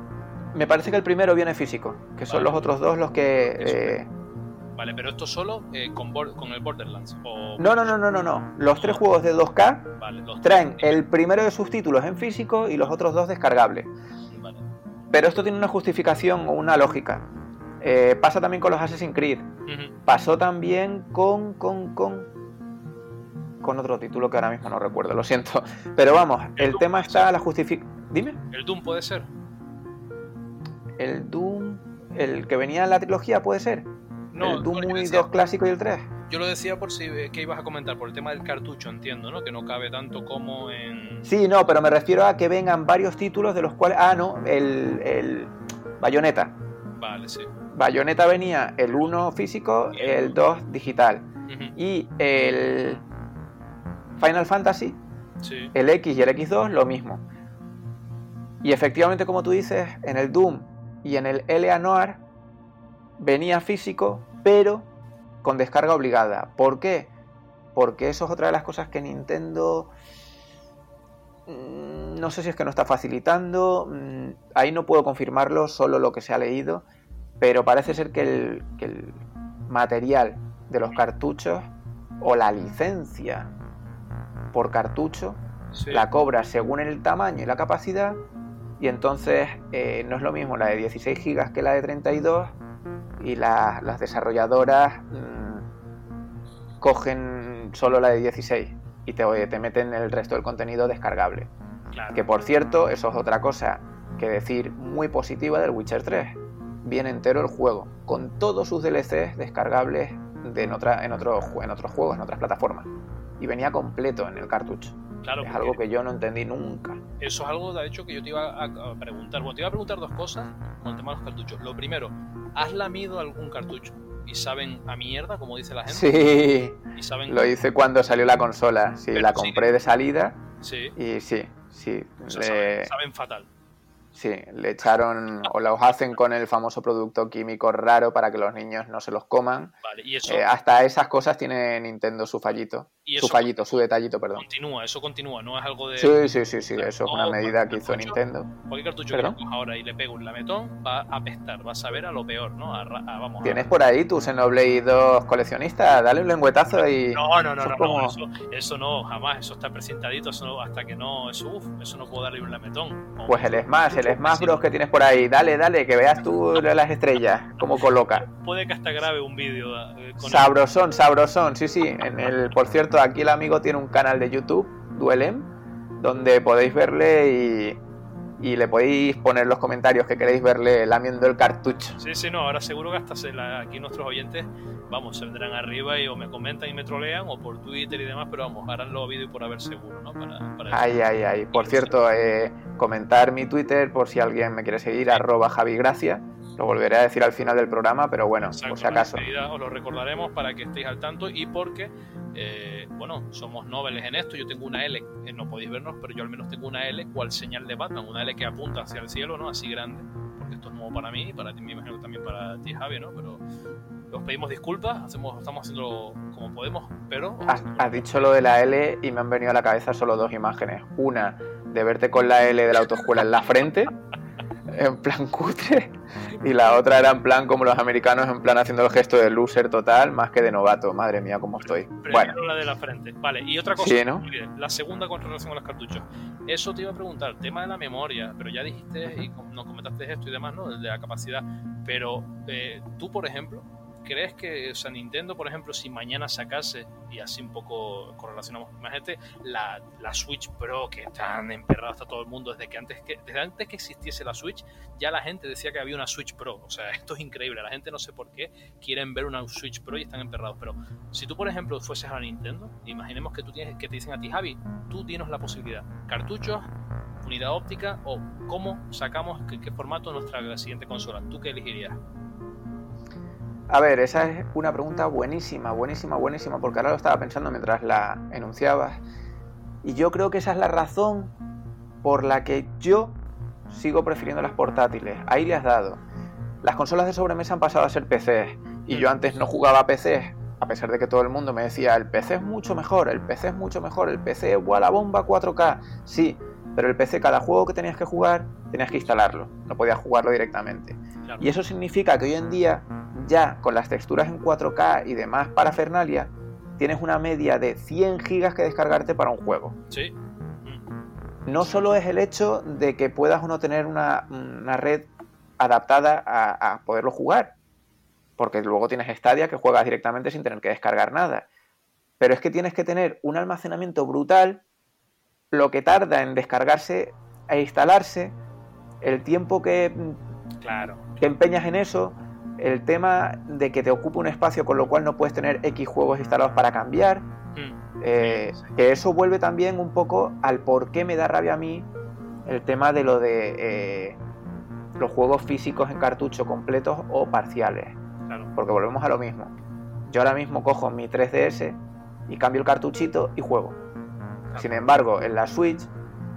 Speaker 3: me parece que el primero viene físico, que son
Speaker 2: Vale.
Speaker 3: los otros dos los que... Eh,
Speaker 2: Vale, pero esto solo eh, con, con el Borderlands. O...
Speaker 3: No, no, no, no, no, no. Los tres juegos de 2K
Speaker 2: Vale, los
Speaker 3: traen
Speaker 2: tres.
Speaker 3: el primero de sus títulos en físico y los otros dos descargables.
Speaker 2: Vale.
Speaker 3: Pero esto tiene una justificación o una lógica. Eh, pasa también con los Assassin's Creed. Pasó también con, con, con, con otro título que ahora mismo no recuerdo, lo siento. Pero vamos, el
Speaker 2: Doom
Speaker 3: tema está, la justificación... Dime,
Speaker 2: El Doom puede ser.
Speaker 3: el Doom, el que venía en la trilogía puede ser.
Speaker 2: No,
Speaker 3: el Doom
Speaker 2: porque
Speaker 3: 1 y
Speaker 2: decía-
Speaker 3: 2 clásico y el 3.
Speaker 2: Yo lo decía por si que ibas a comentar, por el tema del cartucho, entiendo, ¿no? Que no cabe tanto como en.
Speaker 3: Sí, no, pero me refiero a que vengan varios títulos de los cuales... Ah, no, el, el Bayonetta.
Speaker 2: Vale, sí.
Speaker 3: Bayonetta venía el 1 físico, el 2 digital. Y el Final Fantasy,
Speaker 2: Sí.
Speaker 3: el X y el X2, lo mismo. Y efectivamente, como tú dices, en el Doom y en el LA Noir venía físico, pero con descarga obligada. ¿Por qué? Porque eso es otra de las cosas que Nintendo mm, no sé si es que no está facilitando, mm, ahí no puedo confirmarlo, solo lo que se ha leído, pero parece ser que el, que el material de los cartuchos o la licencia por cartucho
Speaker 2: sí.
Speaker 3: la cobra según el tamaño y la capacidad y entonces eh, no es lo mismo la de 16 gigas que la de 32 y la- las desarrolladoras mm, cogen solo la de 16 y te, te meten el resto del contenido descargable.
Speaker 2: Claro.
Speaker 3: Que por cierto, eso es otra cosa que decir muy positiva del Witcher 3. Viene entero el juego, con todos sus DLCs descargables de en, otra, en otros juegos, en otras plataformas. Y venía completo en el cartucho.
Speaker 2: Claro,
Speaker 3: Es algo que yo no entendí nunca.
Speaker 2: Eso es algo, de hecho, que yo te iba a, preguntar. Bueno, te iba a preguntar dos cosas con el tema de los cartuchos. Lo primero, ¿has lamido algún cartucho? ¿Y saben a mierda, como dice la gente?
Speaker 3: Sí,
Speaker 2: ¿Y saben
Speaker 3: lo hice cuando salió la consola. Sí,
Speaker 2: Pero
Speaker 3: la
Speaker 2: sí.
Speaker 3: compré de salida
Speaker 2: Sí.
Speaker 3: y sí, sí.
Speaker 2: O sea,
Speaker 3: le-
Speaker 2: saben, saben fatal.
Speaker 3: Sí, le echaron o los hacen con el famoso producto químico raro para que los niños no se los coman.
Speaker 2: Vale, y eso
Speaker 3: Eh, hasta esas cosas tiene Nintendo su fallito.
Speaker 2: Y
Speaker 3: Su
Speaker 2: eso-
Speaker 3: fallito, su detallito, perdón.
Speaker 2: continúa, eso continúa, no es algo de.
Speaker 3: Sí, sí, sí, sí, eso es una medida que hizo. Nintendo.
Speaker 2: Cualquier cartucho
Speaker 3: ¿Perdón?
Speaker 2: que ahora y le pego un lametón va a apestar, va a saber a lo peor, ¿no? A, ra- a- vamos, a-
Speaker 3: ¿Tienes por ahí tu Xenoblade 2 coleccionista? Dale un lengüetazo y...
Speaker 2: No, no, no, no,
Speaker 3: como-
Speaker 2: no, eso, eso no, jamás, eso está presentadito, eso no- hasta que no, eso, uf, eso no puedo darle un lametón.
Speaker 3: Pues el Smash, el Smash. Bros que tienes por ahí. Dale, dale, que veas tú las estrellas, cómo coloca.
Speaker 2: Puede que hasta grabe un vídeo eh,
Speaker 3: Sabrosón, sabrosón, sí, sí. En el, por cierto, aquí el amigo tiene un canal de YouTube, Duelem, donde podéis verle y, y le podéis poner los comentarios que queréis verle lamiendo el cartucho.
Speaker 2: Sí, sí, no, ahora seguro que hasta la- aquí nuestros oyentes, vamos, se vendrán arriba y o me comentan y me trolean o por Twitter y demás, pero vamos, haránlo vídeo y por haber seguro, ¿no? Para, para
Speaker 3: Ay, ay, ay. Por cierto, eh, comentar mi Twitter por si alguien me quiere seguir, arroba javigracia. Lo volveré a decir al final del programa, pero bueno,
Speaker 2: Exacto,
Speaker 3: por si acaso.
Speaker 2: os lo recordaremos para que estéis al tanto y porque, eh, bueno, somos nobles en esto. Yo tengo una L, eh, no podéis vernos, pero yo al menos tengo una L cual señal de Batman, una L que apunta hacia el cielo, ¿no? Así grande, porque esto es nuevo para mí y para ti, me imagino que también para ti, Javi, ¿no? Pero os pedimos disculpas, hacemos, estamos haciendo como podemos, pero...
Speaker 3: Has, has dicho lo de la L y me han venido a la cabeza solo dos imágenes. Una, de verte con la L de la autoescuela en la frente, en plan cutre. Y la otra era en plan como los americanos, en plan haciendo el gesto de loser total, más que de novato. Madre mía, cómo estoy. Bueno,
Speaker 2: la de la frente. Vale, y otra cosa,
Speaker 3: Sí, ¿no?
Speaker 2: la segunda con relación a los cartuchos. Eso te iba a preguntar, tema de la memoria, pero ya dijiste y nos comentaste esto y demás, ¿no? De la capacidad. Pero eh, tú, por ejemplo, ¿crees que, o sea, Nintendo, por ejemplo, si mañana sacase, y así un poco correlacionamos, imagínate, la, la Switch Pro, que tan emperrada está todo el mundo desde que antes que, desde antes que existiese la Switch, ya la gente decía que había una Switch Pro. O sea, esto es increíble. La gente no sé por qué quieren ver una Switch Pro y están emperrados. Pero si tú, por ejemplo, fueses a Nintendo, imaginemos que tú tienes que te dicen a ti, Javi, tú tienes la posibilidad. Cartuchos, unidad óptica o cómo sacamos, en qué formato nuestra siguiente consola. ¿Tú qué elegirías?
Speaker 3: A ver, esa es una pregunta buenísima, buenísima, buenísima, porque ahora lo estaba pensando mientras la enunciabas. Y yo creo que esa es la razón por la que yo sigo prefiriendo las portátiles. Ahí le has dado. Las consolas de sobremesa han pasado a ser PCs. Y yo antes no jugaba a PCs, a pesar de que todo el mundo me decía, el PC es mucho mejor, el PC es mucho mejor, el PC igual a bomba 4K. Sí, pero el PC, cada juego que tenías que jugar, tenías que instalarlo. No podías jugarlo directamente. Y eso significa que hoy en día, ya con las texturas en 4K y demás parafernalia, tienes una media de 100 gigas que descargarte para un juego.
Speaker 2: Sí.
Speaker 3: No solo es el hecho de que puedas o no tener una, red adaptada a, poderlo jugar, porque luego tienes Stadia que juegas directamente sin tener que descargar nada. Pero es que tienes que tener un almacenamiento brutal, lo que tarda en descargarse e instalarse, el tiempo que,
Speaker 2: claro.
Speaker 3: que empeñas en eso, el tema de que te ocupa un espacio con lo cual no puedes tener X juegos instalados para cambiar, mm. eh, que eso vuelve también un poco al por qué me da rabia a mí el tema de lo de eh, los juegos físicos en cartucho completos o parciales. Porque volvemos a lo mismo. Yo ahora mismo cojo mi 3DS y cambio el cartuchito y juego. Sin embargo, en la Switch,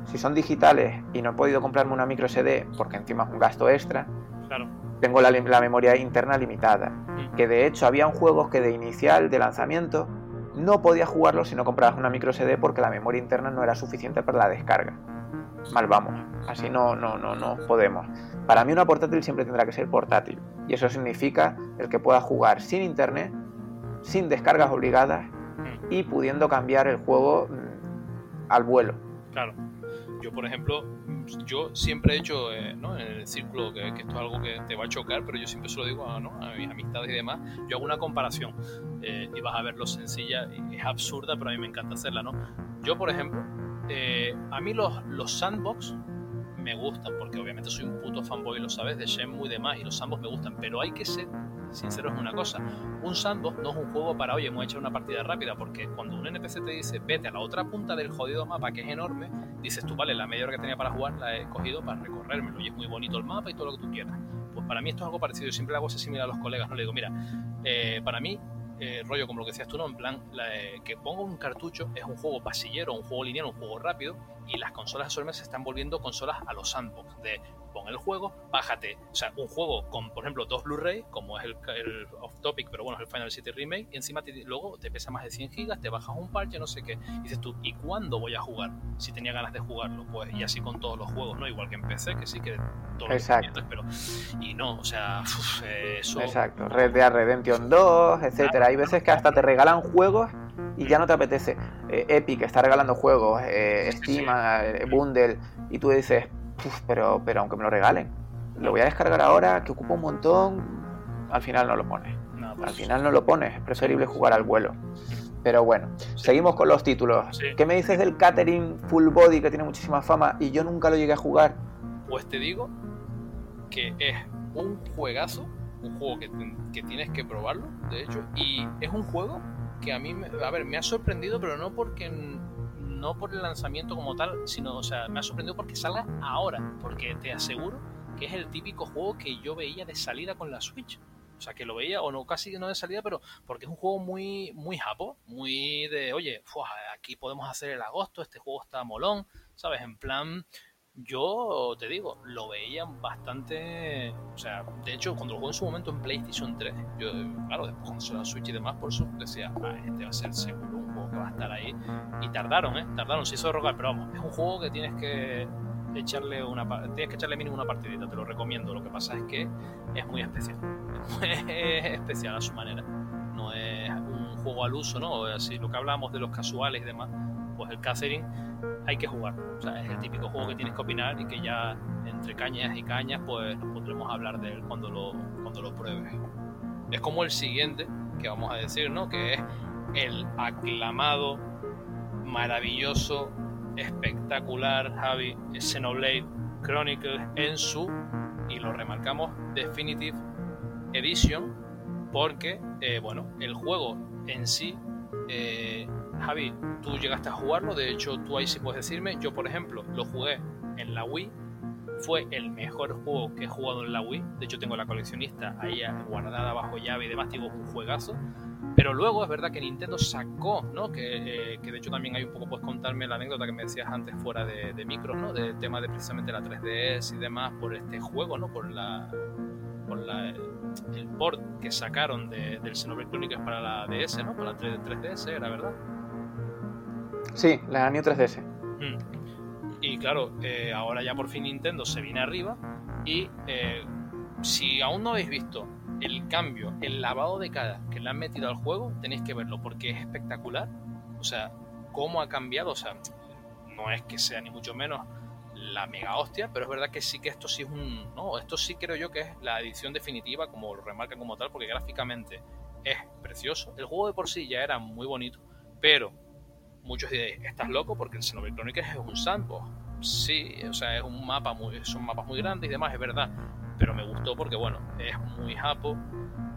Speaker 3: si son digitales y no he podido comprarme una micro SD porque encima es un gasto extra,
Speaker 2: claro
Speaker 3: tengo la, memoria interna limitada. Mm. Que de hecho había juegos que de inicial, de lanzamiento, no podía jugarlos si no comprabas una micro SD porque la memoria interna no era suficiente para la descarga. Mal vamos, así no, no, no, no podemos. Para mí una portátil siempre tendrá que ser portátil. Y eso significa el que pueda jugar sin internet, sin descargas obligadas mm. y pudiendo cambiar el juego al vuelo.
Speaker 2: Claro. Yo, por ejemplo, yo siempre he hecho eh, ¿no? en el círculo, que, esto es algo que te va a chocar, pero yo siempre se lo digo a, ¿no? a mis amistades y demás, yo hago una comparación eh, y vas a ver lo sencilla, es absurda, pero a mí me encanta hacerla, ¿no? Yo, por ejemplo, eh, a mí los, los sandbox me gustan, porque obviamente soy un puto fanboy, lo sabes, de Shenmue y demás, y los sandbox me gustan, pero hay que ser sincero es una cosa. Un sandbox no es un juego para, oye, hemos hecho una partida rápida, porque cuando un NPC te dice, vete a la otra punta del jodido mapa, que es enorme, dices tú, vale, la media hora que tenía para jugar la he cogido para recorrérmelo, y es muy bonito el mapa y todo lo que tú quieras. Pues para mí esto es algo parecido, yo siempre hago ese similar a los colegas, no le digo, mira, eh, para mí eh, rollo como lo que decías tú, ¿no? En plan, eh, que pongo un cartucho es un juego pasillero, un juego lineal, un juego rápido, y las consolas de se están volviendo consolas a los sandbox, de pon el juego, bájate, o sea, un juego con, por ejemplo, dos Blu-ray, como es el, el, off topic, pero bueno, es el Final City Remake, y encima luego te pesa más de 100 gigas, te bajas un parche, no sé qué, y dices tú, ¿y cuándo voy a jugar? Si tenía ganas de jugarlo, pues, y así con todos los juegos, ¿no? Igual que en PC, que sí que
Speaker 3: todos Exacto.
Speaker 2: pero, y no, o sea, eso...
Speaker 3: Exacto, Red Dead Redemption 2, etcétera, hay veces que hasta te regalan juegos y ya no te apetece. Eh, Epic está regalando juegos, eh, Steam, eh, Bundle, y tú dices, pero, pero aunque me lo regalen, lo voy a descargar ahora, que ocupa un montón, al final no lo pones. Pues al final no lo pones, es preferible jugar al vuelo. Pero bueno, seguimos con los títulos. ¿Qué me dices del Catering Full Body que tiene muchísima fama y yo nunca lo llegué a jugar?
Speaker 2: Pues te digo que es un juegazo, un juego que, que tienes que probarlo, de hecho, y es un juego que a mí, me, a ver, me ha sorprendido, pero no porque no por el lanzamiento como tal, sino, o sea, me ha sorprendido porque salga ahora, porque te aseguro que es el típico juego que yo veía de salida con la Switch. O sea, que lo veía, o no, casi no de salida, pero porque es un juego muy, muy japo, muy de, oye, aquí podemos hacer el agosto, este juego está molón, ¿sabes? En plan, yo te digo, lo veía bastante. O sea, de hecho, cuando lo jugué en su momento en PlayStation 3, yo, claro, después cuando se la Switch y demás, por eso decía, ah, este va a ser seguro un juego que va a estar ahí. Y tardaron, ¿eh? Tardaron, se hizo rogar, pero vamos, es un juego que tienes que echarle una tienes que echarle mínimo una partidita, te lo recomiendo. Lo que pasa es que es muy especial. es especial a su manera. No es un juego al uso, ¿no? Así, lo que hablábamos de los casuales y demás, pues el Catherine hay que jugar. O sea, es el típico juego que tienes que opinar y que ya entre cañas y cañas, pues nos podremos hablar de él cuando lo, cuando lo pruebes. Es como el siguiente que vamos a decir, ¿no? Que es el aclamado, maravilloso, espectacular Javi Xenoblade Chronicles en su, y lo remarcamos, Definitive Edition, porque, eh, bueno, el juego en sí eh, Javi, tú llegaste a jugarlo, de hecho tú ahí sí puedes decirme, yo por ejemplo lo jugué en la Wii, fue el mejor juego que he jugado en la Wii, de hecho tengo la coleccionista ahí guardada bajo llave y demás, digo, un juegazo, Pero luego es verdad que Nintendo sacó, ¿no? Que, eh, que de hecho también hay un poco, puedes contarme la anécdota que me decías antes fuera de, de micros, ¿no? Del tema de precisamente la 3DS y demás por este juego, ¿no? Por la, por la, el port que sacaron de, del Xenoblade Chronicles para la DS, ¿no? Para la 3, 3DS, era verdad.
Speaker 3: Sí, la New 3DS.
Speaker 2: Mm. Y claro, eh, ahora ya por fin Nintendo se viene arriba y eh, si aún no habéis visto el cambio, el lavado de cara que le han metido al juego, tenéis que verlo porque es espectacular. O sea, cómo ha cambiado, o sea, no es que sea ni mucho menos la mega hostia, pero es verdad que sí que esto sí es un. No, esto sí creo yo que es la edición definitiva, como lo remarca como tal, porque gráficamente es precioso. El juego de por sí ya era muy bonito, pero muchos diréis, estás loco porque el Xenoblade Chronicles es un sandbox. Sí, o sea, es un mapa muy, son mapas muy grandes y demás, es verdad. Pero me gustó porque, bueno, es muy japo,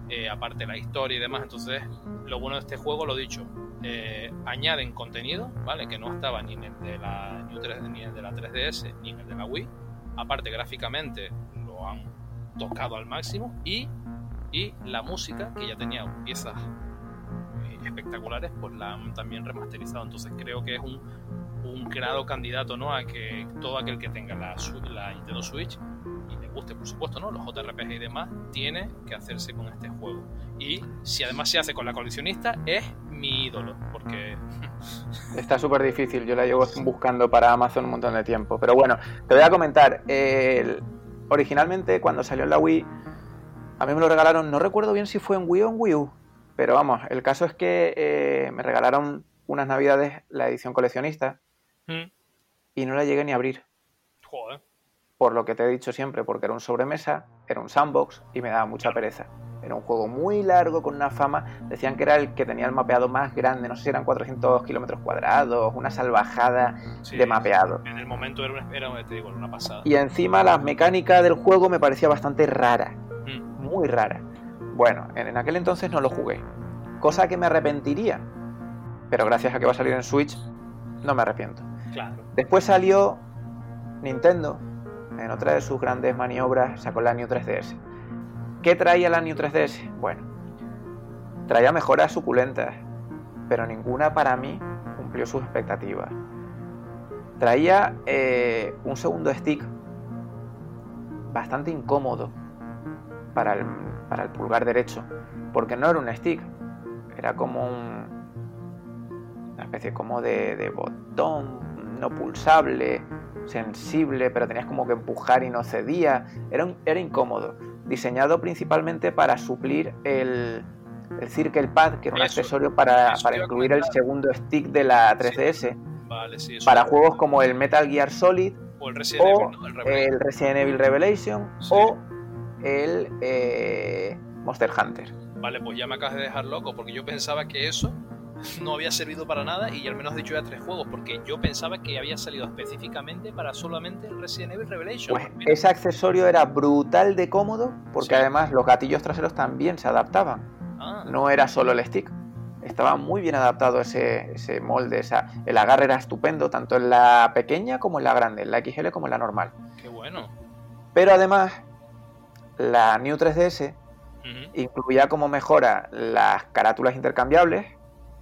Speaker 2: eh, aparte la historia y demás. Entonces, lo bueno de este juego, lo dicho, eh, añaden contenido, ¿vale? Que no estaba ni en el de la New 3, ni el de la 3DS, ni en el de la Wii. Aparte, gráficamente lo han tocado al máximo. Y, y la música, que ya tenía piezas espectaculares, pues la han también remasterizado. Entonces creo que es un, un claro candidato ¿no? a que todo aquel que tenga la, Nintendo Switch y le guste, por supuesto, ¿no? los JRPG y demás, tiene que hacerse con este juego. Y si además se hace con la coleccionista, es mi ídolo, porque
Speaker 3: Está súper difícil, yo la llevo buscando para Amazon un montón de tiempo. Pero bueno, te voy a comentar. Originalmente, cuando salió en la Wii, a mí me lo regalaron, no recuerdo bien si fue en Wii o en Wii U. Pero vamos, el caso es que eh, me regalaron unas navidades la edición coleccionista
Speaker 2: mm,
Speaker 3: y no la llegué ni a abrir.
Speaker 2: joder,
Speaker 3: Por lo que te he dicho siempre, porque era un sobremesa, era un sandbox y me daba mucha pereza. Era un juego muy largo con una fama. Decían que era el que tenía el mapeado más grande, no sé si eran 400 kilómetros cuadrados, una salvajada
Speaker 2: sí,
Speaker 3: de mapeado.
Speaker 2: En el momento era, una, era, te digo, una pasada.
Speaker 3: Y encima la mecánica del juego me parecía bastante rara,
Speaker 2: Mm,
Speaker 3: muy rara. Bueno, en, aquel entonces no lo jugué, cosa que me arrepentiría. Pero gracias a que va a salir en Switch, no me arrepiento.
Speaker 2: claro,
Speaker 3: Después salió Nintendo, en otra de sus grandes maniobras, sacó la New 3DS. ¿Qué traía la New 3DS? Bueno, traía mejoras suculentas, pero ninguna para mí cumplió sus expectativas. Traía eh, un segundo stick bastante incómodo para el, para el pulgar derecho, porque no era un stick, era como un, una especie como de, de botón no pulsable, sensible, pero tenías como que empujar y no cedía. Era, un- era incómodo. Diseñado principalmente para suplir el, el Circle Pad, que era un
Speaker 2: Eso,
Speaker 3: accesorio para, para incluir el segundo stick de la 3DS.
Speaker 2: vale, sí.
Speaker 3: Para juegos como el Metal Gear Solid,
Speaker 2: o el Resident
Speaker 3: o
Speaker 2: Evil, ¿no? El Revelation.
Speaker 3: el Resident Evil Revelation,
Speaker 2: Sí.
Speaker 3: o el eh, Monster Hunter.
Speaker 2: Vale, pues ya me acabas de dejar loco, porque yo pensaba que eso no había servido para nada y al menos has dicho ya tres juegos, porque yo pensaba que había salido específicamente para solamente el Resident Evil Revelation.
Speaker 3: Pues ese accesorio era brutal de cómodo, porque
Speaker 2: Sí.
Speaker 3: además los gatillos traseros también se adaptaban.
Speaker 2: ah,
Speaker 3: no era solo el stick. Estaba muy bien adaptado ese, ese molde, esa, el agarre era estupendo, tanto en la pequeña como en la grande, en la XL como en la normal.
Speaker 2: qué bueno.
Speaker 3: Pero además, la New 3DS
Speaker 2: Ujú,
Speaker 3: incluía como mejora las carátulas intercambiables,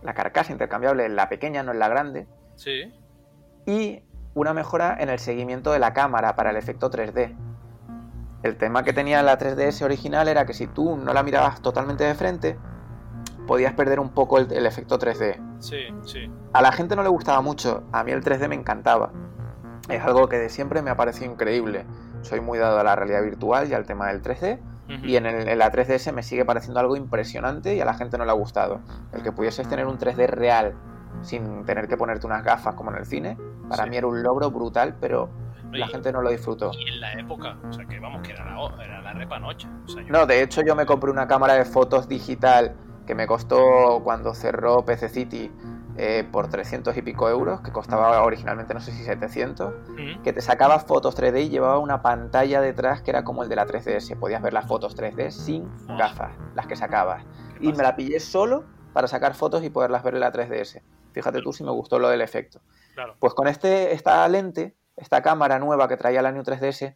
Speaker 3: la carcasa intercambiable en la pequeña, no en la grande,
Speaker 2: Sí,
Speaker 3: y una mejora en el seguimiento de la cámara para el efecto 3D. El tema que tenía la 3DS original era que si tú no la mirabas totalmente de frente, podías perder un poco el- el efecto 3D.
Speaker 2: sí, sí.
Speaker 3: A la gente no le gustaba mucho, a mí el 3D me encantaba. Es algo que de siempre me ha parecido increíble. Soy muy dado a la realidad virtual y al tema del 3D.
Speaker 2: Ujú.
Speaker 3: Y en, el- en la 3DS me sigue pareciendo algo impresionante y a la gente no le ha gustado. El que pudieses tener un 3D real sin tener que ponerte unas gafas como en el cine, para
Speaker 2: Sí.
Speaker 3: mí era un logro brutal, pero
Speaker 2: No,
Speaker 3: la
Speaker 2: y-
Speaker 3: gente no lo disfrutó.
Speaker 2: Y en la época, o sea, que vamos, que era la, era la repa noche. O sea, yo-
Speaker 3: No, de hecho yo me compré una cámara de fotos digital que me costó cuando cerró PC City eh, por 300 y pico euros, que costaba originalmente no sé si 700,
Speaker 2: Ujú,
Speaker 3: que te sacaba fotos 3D y llevaba una pantalla detrás que era como el de la 3DS. Podías ver las fotos 3D sin gafas, las que sacabas.
Speaker 2: ¿qué
Speaker 3: Y me la pillé solo para sacar fotos y poderlas ver en la 3DS. Fíjate tú si me gustó lo del efecto.
Speaker 2: Claro,
Speaker 3: Pues con este, esta lente, esta cámara nueva que traía la New 3DS,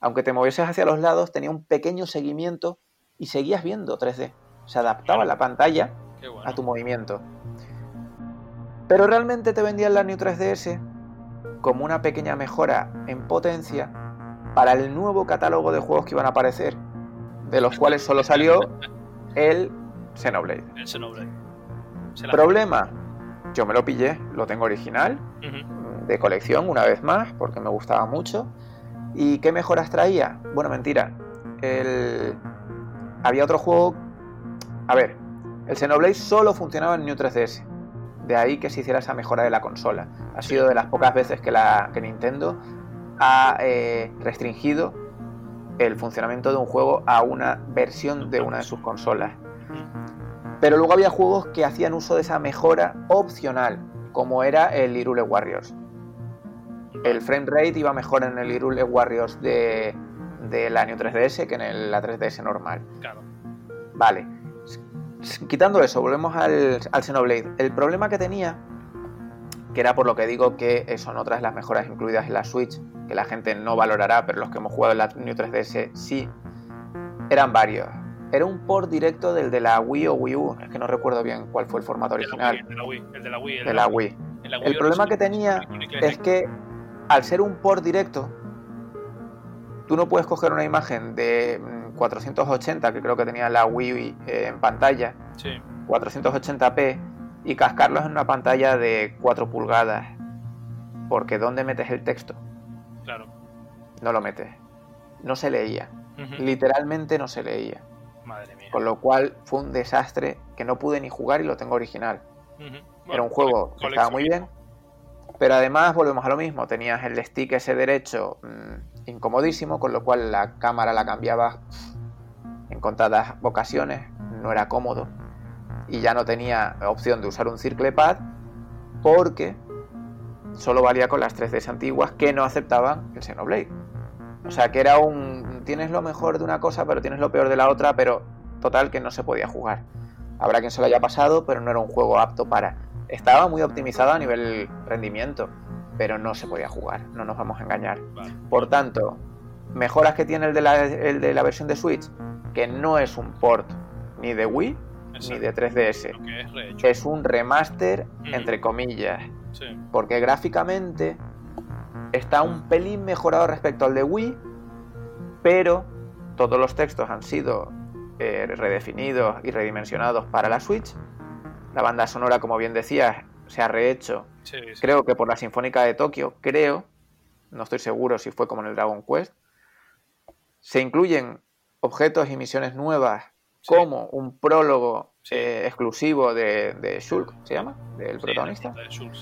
Speaker 3: aunque te movieses hacia los lados, tenía un pequeño seguimiento y seguías viendo 3D. Se adaptaba
Speaker 2: Claro.
Speaker 3: la pantalla
Speaker 2: bueno.
Speaker 3: a tu movimiento. Pero realmente te vendían la New 3DS como una pequeña mejora en potencia para el nuevo catálogo de juegos que iban a aparecer, de los cuales solo salió el Xenoblade.
Speaker 2: El Xenoblade.
Speaker 3: Problema, yo me lo pillé, lo tengo original, de colección una vez más, porque me gustaba mucho. ¿Y qué mejoras traía? Bueno, mentira. El... Había otro juego... A ver, el Xenoblade solo funcionaba en New 3DS. De ahí que se hiciera esa mejora de la consola. Ha sido de las pocas veces que, la, que Nintendo ha eh, restringido el funcionamiento de un juego a una versión de una de sus consolas. Pero luego había juegos que hacían uso de esa mejora opcional, como era el Hyrule Warriors. El frame rate iba mejor en el Hyrule Warriors de, de la New 3DS que en el- la 3DS normal.
Speaker 2: Claro.
Speaker 3: Vale. Quitando eso, volvemos al, al Xenoblade. El problema que tenía, que era por lo que digo que son otras las mejoras incluidas en la Switch, que la gente no valorará, pero los que hemos jugado en la New 3DS sí, eran varios. Era un port directo del de la Wii o Wii U, es que no recuerdo bien cuál fue el formato
Speaker 2: El de la
Speaker 3: original
Speaker 2: Wii, el de la Wii. El de la Wii. el
Speaker 3: de la Wii. El problema que tenía es que al ser un port directo, tú no puedes coger una imagen de 480, que creo que tenía la Wii eh, en pantalla,
Speaker 2: Sí,
Speaker 3: 480p, y cascarlos en una pantalla de 4 pulgadas. Porque ¿dónde metes el texto?
Speaker 2: claro.
Speaker 3: No lo metes. No se leía. Literalmente no se leía.
Speaker 2: Madre mía.
Speaker 3: Con lo cual fue un desastre que no pude ni jugar y lo tengo original. Era
Speaker 2: Bueno,
Speaker 3: un juego que estaba muy bien. Pero además volvemos a lo mismo. Tenías el stick ese derecho mm, incomodísimo, con lo cual la cámara la cambiabas en contadas ocasiones. No era cómodo. Y ya no tenía opción de usar un circle pad porque solo valía con las 3Ds antiguas que no aceptaban el Xenoblade. O sea que era un... Tienes lo mejor de una cosa, pero tienes lo peor de la otra, pero total que no se podía jugar. Habrá quien se lo haya pasado, pero no era un juego apto para... Estaba muy optimizado a nivel rendimiento, pero no se podía jugar, no nos vamos a engañar.
Speaker 2: Vale.
Speaker 3: Por tanto, mejoras que tiene el de la, el de la versión de Switch, que no es un port ni de Wii ni de 3DS,
Speaker 2: Lo que es
Speaker 3: es un remaster entre comillas,
Speaker 2: Sí.
Speaker 3: porque gráficamente está un pelín mejorado respecto al de Wii, pero todos los textos han sido eh, redefinidos y redimensionados para la Switch. La banda sonora, como bien decías, se ha rehecho,
Speaker 2: Sí, sí.
Speaker 3: creo que por la Sinfónica de Tokio, creo, no estoy seguro si fue como en el Dragon Quest. Se incluyen objetos y misiones nuevas
Speaker 2: Sí.
Speaker 3: como un prólogo eh, exclusivo de, de Shulk, ¿se llama? Del protagonista
Speaker 2: de Shulk,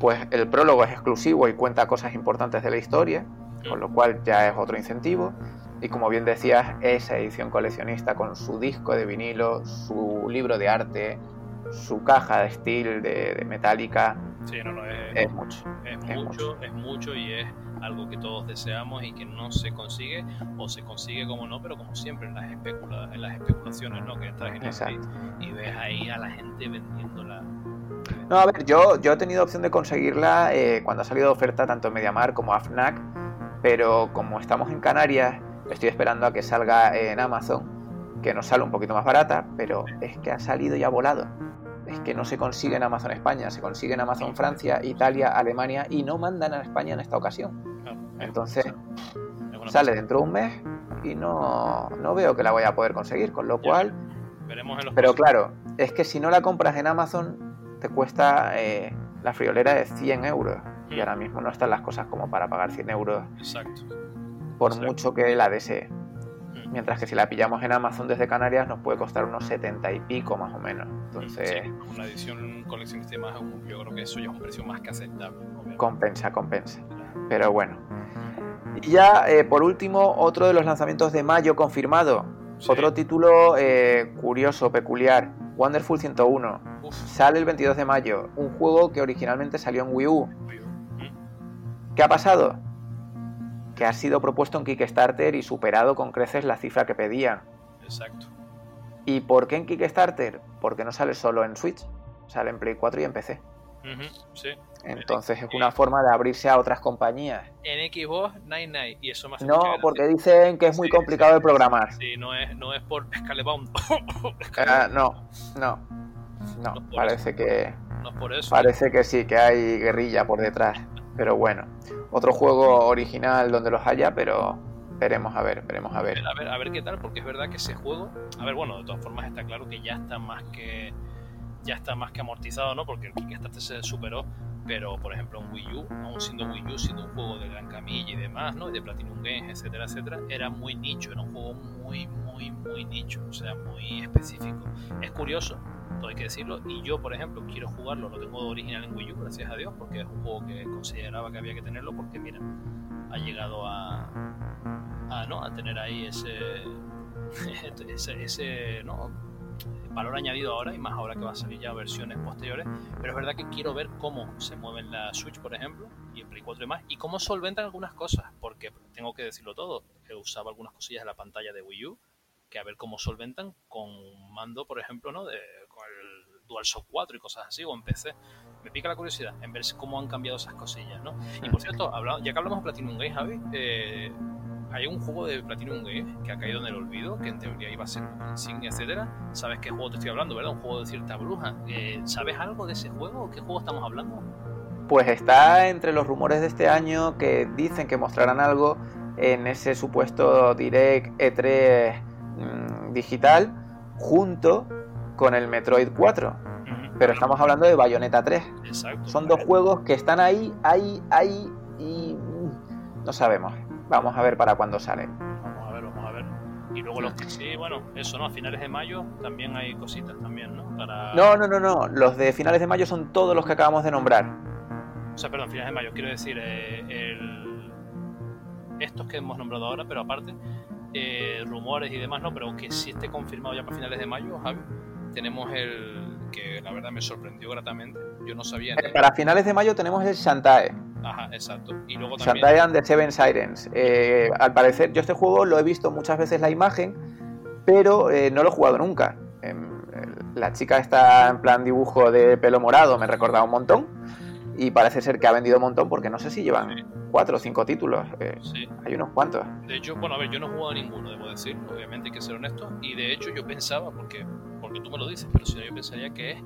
Speaker 3: pues el prólogo es exclusivo y cuenta cosas importantes de la historia, con lo cual ya es otro incentivo. Y como bien decías, esa edición coleccionista con su disco de vinilo, su libro de arte, su caja de steel de, de metálica,
Speaker 2: Sí, no, no, es,
Speaker 3: es mucho.
Speaker 2: es
Speaker 3: es
Speaker 2: mucho, es mucho y es algo que todos deseamos y que no se consigue o se consigue como no, pero como siempre en las, especula- en las especulaciones, ¿no? Que estás en el
Speaker 3: Exacto.
Speaker 2: feed y ves ahí a la gente vendiéndola.
Speaker 3: No, a ver, yo, yo he tenido opción de conseguirla eh, cuando ha salido de oferta tanto en Mediamar como a FNAC, pero como estamos en Canarias, estoy esperando a que salga en Amazon, que nos sale un poquito más barata, pero es que ha salido ya volado. Es que no se consigue en Amazon España, se consigue en Amazon Francia, Italia, Alemania y no mandan a España en esta ocasión. Entonces sale dentro de un mes y no, no veo que la voy a poder conseguir, con lo cual
Speaker 2: Veremos en los
Speaker 3: pero claro, es que si no la compras en Amazon, te cuesta eh, la friolera de 100 euros. Y ahora mismo no están las cosas como para pagar 100 euros
Speaker 2: Exacto.
Speaker 3: por
Speaker 2: Exacto.
Speaker 3: mucho que la desee.
Speaker 2: Mm.
Speaker 3: Mientras que si la pillamos en Amazon desde Canarias nos puede costar unos 70 y pico más o menos. Entonces
Speaker 2: Sí, una edición coleccionista más, yo creo que eso ya es un precio más que aceptable. obviamente.
Speaker 3: compensa, compensa. Pero bueno. Y ya eh, por último, otro de los lanzamientos de mayo confirmado.
Speaker 2: Sí.
Speaker 3: Otro título eh, curioso, peculiar. Wonderful 101.
Speaker 2: Uf,
Speaker 3: Sale el 22 de mayo. Un juego que originalmente salió en Wii U. ¿Qué ha pasado? Que ha sido propuesto en Kickstarter y superado con creces la cifra que pedían.
Speaker 2: Exacto.
Speaker 3: ¿Y por qué en Kickstarter? Porque no sale solo en Switch, sale en Play 4 y en PC.
Speaker 2: Sí.
Speaker 3: Entonces es una forma de abrirse a otras compañías.
Speaker 2: En Xbox, Nine Nine. Y eso hace
Speaker 3: No, porque dicen que es muy
Speaker 2: Sí,
Speaker 3: complicado de programar.
Speaker 2: Sí, no es, no es por Scalebound.
Speaker 3: Ah, no, no. No, parece que.
Speaker 2: No es por eso.
Speaker 3: Parece que sí, que hay guerrilla por detrás. Pero bueno, otro juego original donde los haya, pero veremos a ver, veremos a ver.
Speaker 2: A ver, a ver qué tal, porque es verdad que ese juego, a ver, bueno, de todas formas está claro que ya está más que ya está más que amortizado, ¿no? Porque el Kickstarter se superó, pero por ejemplo en Wii U, aún siendo Wii U, siendo un juego de gran camilla y demás, ¿no? Y de Platinum Games, etcétera, etcétera, era muy nicho, era un juego muy, muy, muy nicho, o sea, muy específico. Es curioso, todo hay que decirlo, y yo, por ejemplo, quiero jugarlo, lo tengo original en Wii U, gracias a Dios, porque es un juego que consideraba que había que tenerlo, porque mira, ha llegado a, a, ¿no? a tener ahí ese, ese, ese ¿no? Valor añadido ahora y más ahora que va a salir ya versiones posteriores. Pero es verdad que quiero ver cómo se mueven la Switch, por ejemplo, y el Play 4 y más, y cómo solventan algunas cosas, porque tengo que decirlo todo. He usado algunas cosillas de la pantalla de Wii U, que a ver cómo solventan con un mando, por ejemplo, ¿no? De, con el DualShock 4 y cosas así, o en PC. Me pica la curiosidad en ver cómo han cambiado esas cosillas, ¿no? Y por cierto, ya que hablamos de Platinum Games, Javi, eh, hay un juego de Platinum Games que ha caído en el olvido, que en teoría iba a ser un insignia, etcétera. ¿Sabes qué juego te estoy hablando, verdad? Un juego de cierta bruja. Eh, ¿Sabes algo de ese juego? ¿Qué juego estamos hablando?
Speaker 3: Pues está entre los rumores de este año que dicen que mostrarán algo en ese supuesto Direct E3 mm, digital junto con el Metroid 4. Pero estamos hablando de Bayonetta 3.
Speaker 2: Exacto.
Speaker 3: Son dos juegos que están ahí, ahí, ahí y mm, no sabemos. Vamos a ver para cuándo sale.
Speaker 2: Vamos a ver, vamos a ver. Y luego los que sí, bueno, eso, ¿no? A finales de mayo también hay cositas también, ¿no?
Speaker 3: No, no, no, no. Los de finales de mayo son todos los que acabamos de nombrar.
Speaker 2: O sea, perdón, finales de mayo. Quiero decir, eh, estos que hemos nombrado ahora, pero aparte, eh, rumores y demás, ¿no? Pero que sí esté confirmado ya para finales de mayo, Javi. Tenemos el que la verdad me sorprendió gratamente. Yo no sabía.
Speaker 3: Eh, para finales de mayo tenemos el Shantae.
Speaker 2: Ajá, exacto. Y luego
Speaker 3: también... Shantae and the Seven Sirens. Eh, al parecer, yo este juego lo he visto muchas veces la imagen, pero eh, no lo he jugado nunca. Em, la chica está en plan dibujo de pelo morado, me recordaba un montón. Y parece ser que ha vendido un montón porque no sé si llevan cuatro o cinco títulos. Eh, sí. Hay unos cuantos.
Speaker 2: De hecho, bueno, a ver, yo no he jugado a ninguno, debo decir. Obviamente hay que ser honesto. Y de hecho yo pensaba, porque, porque tú me lo dices, pero si no yo pensaría que es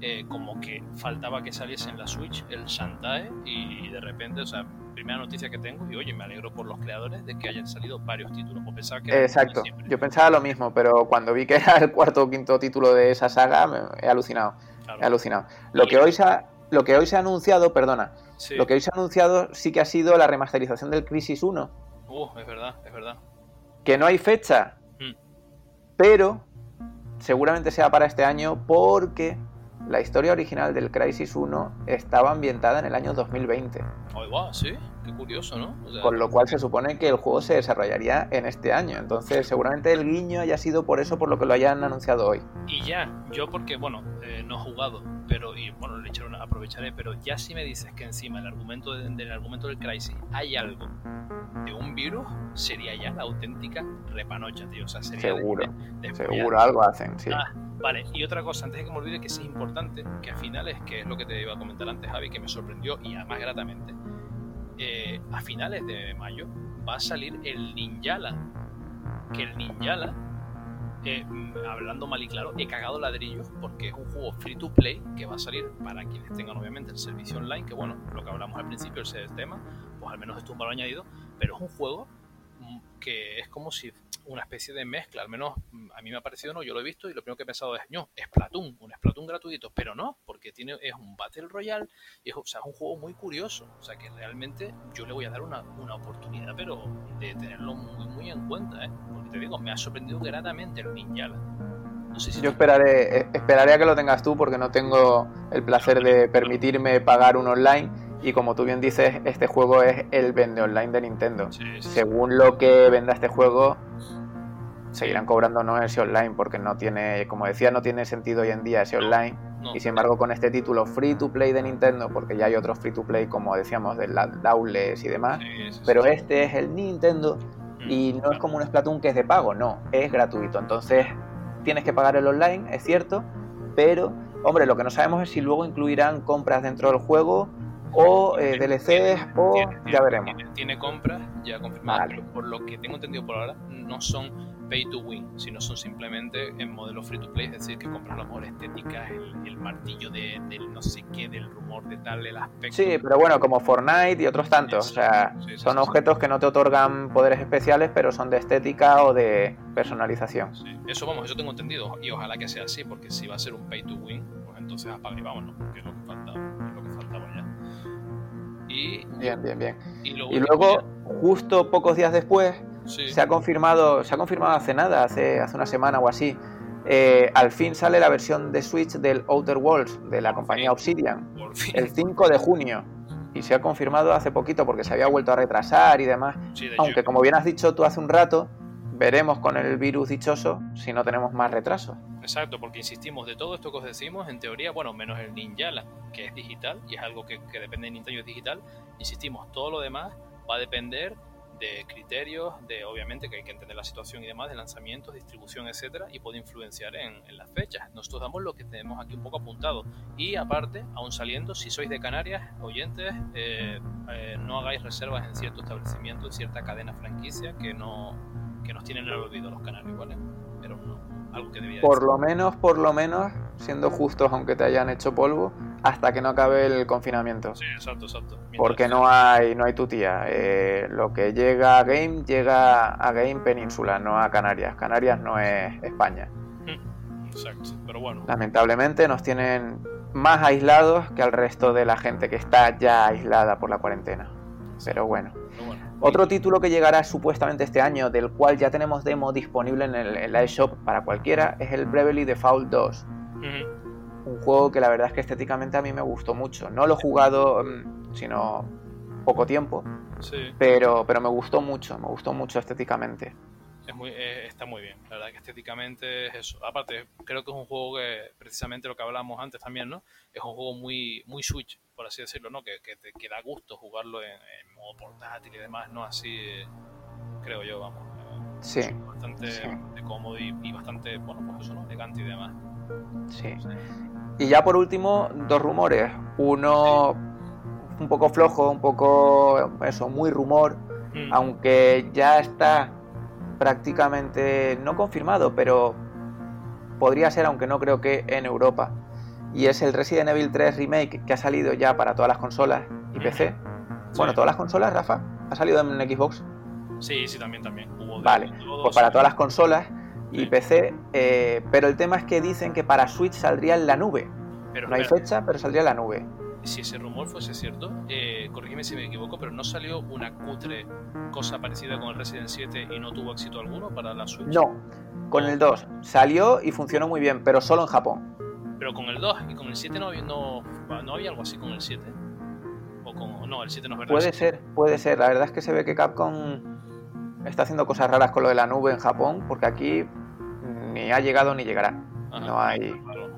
Speaker 2: eh, como que faltaba que saliese en la Switch el Shantae y de repente, o sea, primera noticia que tengo y oye, me alegro por los creadores de que hayan salido varios títulos. pensaba que
Speaker 3: Exacto, yo pensaba lo mismo, pero cuando vi que era el cuarto o quinto título de esa saga, me he alucinado. He alucinado. Lo que hoy se ha, lo que hoy se ha anunciado, perdona, lo que hoy se ha anunciado sí que ha sido la remasterización del Crisis 1.
Speaker 2: Uh, es verdad, es verdad.
Speaker 3: Que no hay fecha, hmm. pero seguramente sea para este año porque la historia original del Crisis 1 estaba ambientada en el año 2020.
Speaker 2: Oh, sí, qué curioso, ¿no?
Speaker 3: Con lo cual se supone que el juego se desarrollaría en este año. Entonces, seguramente el guiño haya sido por eso, por lo que lo hayan anunciado hoy.
Speaker 2: Y ya, yo porque, bueno, eh, no he jugado, pero, y bueno, le echaré aprovecharé, pero ya si me dices que encima el argumento del argumento del Crisis hay algo de un virus, sería ya la auténtica repanocha, tío. O sea, sería
Speaker 3: seguro, seguro, algo hacen, sí.
Speaker 2: Ah, Vale, y otra cosa, antes de que me olvide que es importante, que a finales, que es lo que te iba a comentar antes, Javi, que me sorprendió y además gratamente, eh, a finales de mayo va a salir el Ninjala. Que el Ninjala, eh, hablando mal y claro, he cagado ladrillos porque es un juego free to play que va a salir para quienes tengan obviamente el servicio online, que bueno, lo que hablamos al principio, ese tema, pues al menos es un valor añadido, pero es un juego mm, que es como si una especie de mezcla, al menos a mí me ha parecido, no, yo lo he visto y lo primero que he pensado es, no, Splatoon, un Splatoon gratuito, pero no, porque tiene, es un Battle Royale, y es, o sea, es un juego muy curioso, o sea que realmente yo le voy a dar una, una oportunidad, pero de tenerlo muy, muy en cuenta, ¿eh? porque te digo, me ha sorprendido gratamente el Ninjala.
Speaker 3: No sé si yo esperaré, eh, esperaré a que lo tengas tú porque no tengo el placer de permitirme pagar un online y como tú bien dices, este juego es el vende online de Nintendo. Según lo que venda este juego, seguirán cobrando no ese online porque no tiene, como decía, no tiene sentido hoy en día ese online. y sin embargo, con este título free to play de Nintendo, porque ya hay otros free to play, como decíamos, de Daules y demás, pero este es el Nintendo mm, y no es como un Splatoon que es de pago, no, es gratuito. Entonces, tienes que pagar el online, es cierto, pero, hombre, lo que no sabemos es si luego incluirán compras dentro del juego o eh, DLCs o
Speaker 2: Tiene-
Speaker 3: ya veremos.
Speaker 2: Tiene, tiene compras ya confirmadas,
Speaker 3: Vale.
Speaker 2: pero por lo que tengo entendido por ahora, no son pay to win, sino son simplemente en modelo free to play, es decir, que compras lo mejor estéticas, el, el martillo de, del no sé qué, del rumor de tal, el aspecto.
Speaker 3: Sí, pero bueno, como Fortnite y otros tantos. O sea,
Speaker 2: Sí, sí,
Speaker 3: son objetos que no te otorgan poderes especiales, pero son de estética o de personalización.
Speaker 2: Eso vamos, eso tengo entendido, y ojalá que sea así, porque si va a ser un pay to win, pues entonces apaga y vámonos, que es lo que faltaba, Y,
Speaker 3: Bien, bien, bien.
Speaker 2: y,
Speaker 3: luego, justo pocos días después,
Speaker 2: sí,
Speaker 3: se ha confirmado, se ha confirmado hace nada, hace, hace una semana o así. eh, al fin sale la versión de Switch del Outer Worlds de la compañía Obsidian, el 5 de junio. Y se ha confirmado hace poquito porque se había vuelto a retrasar y demás.
Speaker 2: Sí, de
Speaker 3: Aunque como bien has dicho tú hace un rato, veremos con el virus dichoso si no tenemos más retrasos.
Speaker 2: Exacto, porque insistimos de todo esto que os decimos, en teoría, bueno, menos el Ninja, la- que es digital y es algo que, que depende de Nintendo es digital, insistimos, todo lo demás va a depender de criterios, de obviamente que hay que entender la situación y demás, de lanzamientos, distribución, etcétera, y puede influenciar en, en las fechas. Nosotros damos lo que tenemos aquí un poco apuntado. Y aparte, aún saliendo, si sois de Canarias, oyentes, eh, eh, no hagáis reservas en cierto establecimiento, en cierta cadena franquicia que no que nos tienen olvido los canarios, ¿vale? Pero no, algo que debía
Speaker 3: Por
Speaker 2: decir.
Speaker 3: lo menos, por lo menos, siendo justos aunque te hayan hecho polvo, hasta que no acabe el confinamiento.
Speaker 2: Sí, exacto, exacto. Mientras-
Speaker 3: Porque no hay, no hay tutía. Eh, lo que llega a Game llega a Game Península, no a Canarias. Canarias no es España.
Speaker 2: Exacto, pero bueno.
Speaker 3: Lamentablemente nos tienen más aislados que al resto de la gente que está ya aislada por la cuarentena. Pero bueno.
Speaker 2: pero bueno.
Speaker 3: Otro título que llegará supuestamente este año, del cual ya tenemos demo disponible en, el, en la eShop para cualquiera, es el Bravely Default 2.
Speaker 2: Ujú.
Speaker 3: Un juego que la verdad es que estéticamente a mí me gustó mucho. No lo he jugado, mm, sino poco tiempo,
Speaker 2: Sí,
Speaker 3: pero, pero me gustó mucho, me gustó mucho estéticamente.
Speaker 2: es muy, eh, está muy bien. La verdad que estéticamente es eso. Aparte, creo que es un juego que, precisamente lo que hablábamos antes también, ¿no? Es un juego muy, muy Switch, por así decirlo, ¿no? Que, que, te, que da gusto jugarlo en, en modo portátil y demás, ¿no? Así, eh, creo yo, vamos. eh,
Speaker 3: Sí,
Speaker 2: Bastante
Speaker 3: sí.
Speaker 2: bastante cómodo y, y bastante, bueno, pues eso, ¿no? Elegante y demás.
Speaker 3: sí.
Speaker 2: Sí.
Speaker 3: Y ya por último, dos rumores. Uno un poco flojo, un poco eso, muy rumor,
Speaker 2: Mm,
Speaker 3: aunque ya está prácticamente no confirmado, pero podría ser, aunque no creo que en Europa. Y es el Resident Evil 3 Remake que ha salido ya para todas las consolas y PC. Bueno, todas las consolas, Rafa, ha salido en Xbox.
Speaker 2: Sí, sí, también, también. Hubo
Speaker 3: Vale, Pues para todas las consolas y
Speaker 2: Sí.
Speaker 3: PC, eh, pero el tema es que dicen que para Switch saldría en la nube.
Speaker 2: Pero
Speaker 3: No hay
Speaker 2: espera,
Speaker 3: fecha, pero saldría en la nube.
Speaker 2: si ese rumor fuese cierto, eh, corrígeme si me equivoco, pero no salió una cutre cosa parecida con el Resident 7 y no tuvo éxito alguno para la Switch.
Speaker 3: No, con el 2 salió y funcionó muy bien, pero solo en Japón.
Speaker 2: Pero con el 2 y con el 7 no había, no, no había algo así con el 7. O con, no, el 7 no es verdad.
Speaker 3: Puede
Speaker 2: el 7.
Speaker 3: ser, puede ser. La verdad es que se ve que Capcom está haciendo cosas raras con lo de la nube en Japón, porque aquí ni ha llegado ni llegará.
Speaker 2: Ajá,
Speaker 3: no hay-
Speaker 2: claro.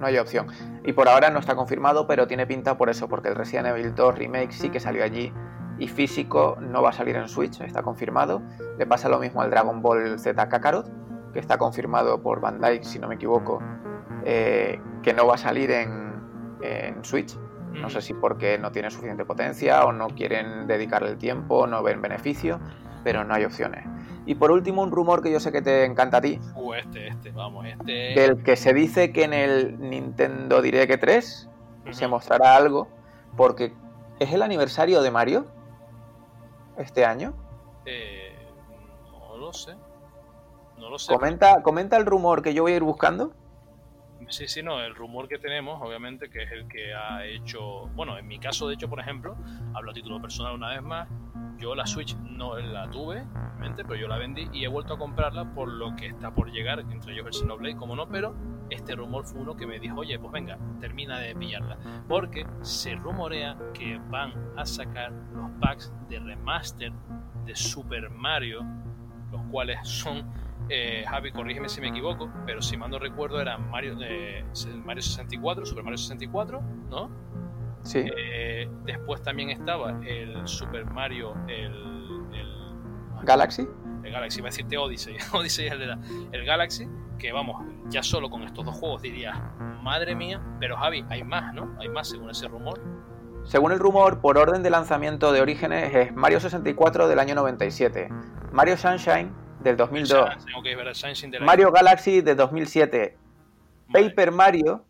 Speaker 3: No hay opción. Y por ahora no está confirmado, pero tiene pinta por eso, porque el Resident Evil 2 Remake sí que salió allí y físico no va a salir en Switch, está confirmado. Le pasa lo mismo al Dragon Ball Z Kakarot, que está confirmado por Bandai, si no me equivoco, eh, que no va a salir en, en Switch. No sé si porque no tiene suficiente potencia o no quieren dedicarle el tiempo, no ven beneficio, pero no hay opciones. Y por último, un rumor que yo sé que te encanta a ti,
Speaker 2: Uh, este, este, vamos, este.
Speaker 3: del que se dice que en el Nintendo Direct 3
Speaker 2: Ujú.
Speaker 3: se mostrará algo, porque es el aniversario de Mario este año.
Speaker 2: Eh, no lo sé. No lo sé.
Speaker 3: Comenta, comenta el rumor que yo voy a ir buscando.
Speaker 2: Sí, sí, no, el rumor que tenemos, obviamente, que es el que ha hecho, bueno, en mi caso, de hecho, por ejemplo, hablo a título personal una vez más, yo la Switch no la tuve, obviamente, pero yo la vendí y he vuelto a comprarla por lo que está por llegar, entre ellos el Xenoblade, como no, pero este rumor fue uno que me dijo, oye, pues venga, termina de pillarla, porque se rumorea que van a sacar los packs de remaster de Super Mario, los cuales son eh, Javi, corrígeme si me equivoco, pero si mal no recuerdo era Mario, eh, Mario 64, Super Mario 64, ¿no?
Speaker 3: Sí,
Speaker 2: Eh, después también estaba el Super Mario, el, el,
Speaker 3: Galaxy.
Speaker 2: el Galaxy, iba a decirte Odyssey, Odyssey es el de la, el Galaxy, que vamos, ya solo con estos dos juegos dirías, madre mía, pero Javi, hay más, ¿no? Hay más según ese rumor.
Speaker 3: Según el rumor, por orden de lanzamiento de orígenes es Mario 64 del año 97, Mario Sunshine del 2002, Mario Galaxy de 2007, Paper Mario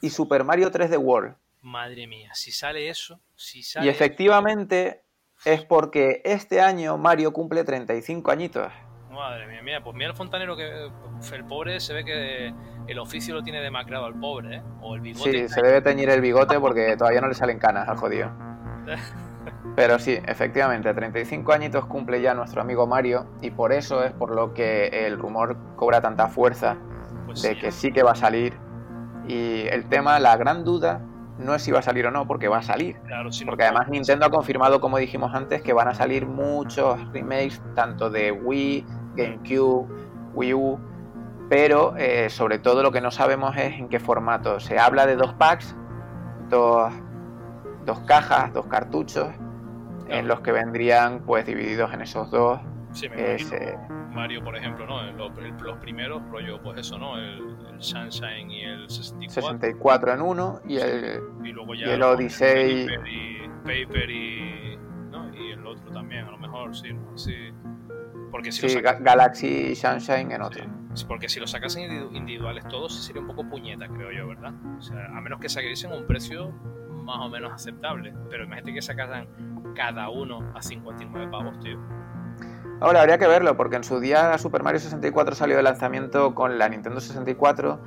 Speaker 3: y Super Mario 3D World.
Speaker 2: Madre mía, si sale eso, si
Speaker 3: sale... Y efectivamente es porque este año Mario cumple 35 añitos.
Speaker 2: Madre mía, mira, pues mira el fontanero que el pobre se ve que el oficio lo tiene demacrado al pobre, ¿eh? O el bigote.
Speaker 3: Sí, se debe teñir el bigote porque todavía no le salen canas al jodido. Pero sí, efectivamente, 35 añitos cumple ya nuestro amigo Mario y por eso es por lo que el rumor cobra tanta fuerza pues de que sí que va a salir. Y el tema, la gran duda no es si va a salir o no, porque va a salir. porque además Nintendo ha confirmado, como dijimos antes, que van a salir muchos remakes, tanto de Wii, GameCube, Wii U, pero eh, sobre todo lo que no sabemos es en qué formato. Se habla de dos packs, dos, dos cajas, dos cartuchos, en los que vendrían pues divididos en esos dos.
Speaker 2: Sí, me Mario, por ejemplo, ¿no? Los, los, primeros, rollo, pues eso, ¿no? El, Sunshine y el 64.
Speaker 3: 64 en uno y el,
Speaker 2: y luego ya
Speaker 3: el Odyssey.
Speaker 2: Paper y, Paper y, ¿no? y el otro también, a lo mejor, sí. sí.
Speaker 3: Porque si sí, Galaxy y Sunshine en otro.
Speaker 2: Sí, porque si lo sacasen individuales todos sería un poco puñeta, creo yo, ¿verdad? O sea, a menos que saliesen un precio más o menos aceptable. Pero imagínate que sacaran cada uno a 59 pavos, tío.
Speaker 3: Ahora habría que verlo, porque en su día Super Mario 64 salió de lanzamiento con la Nintendo 64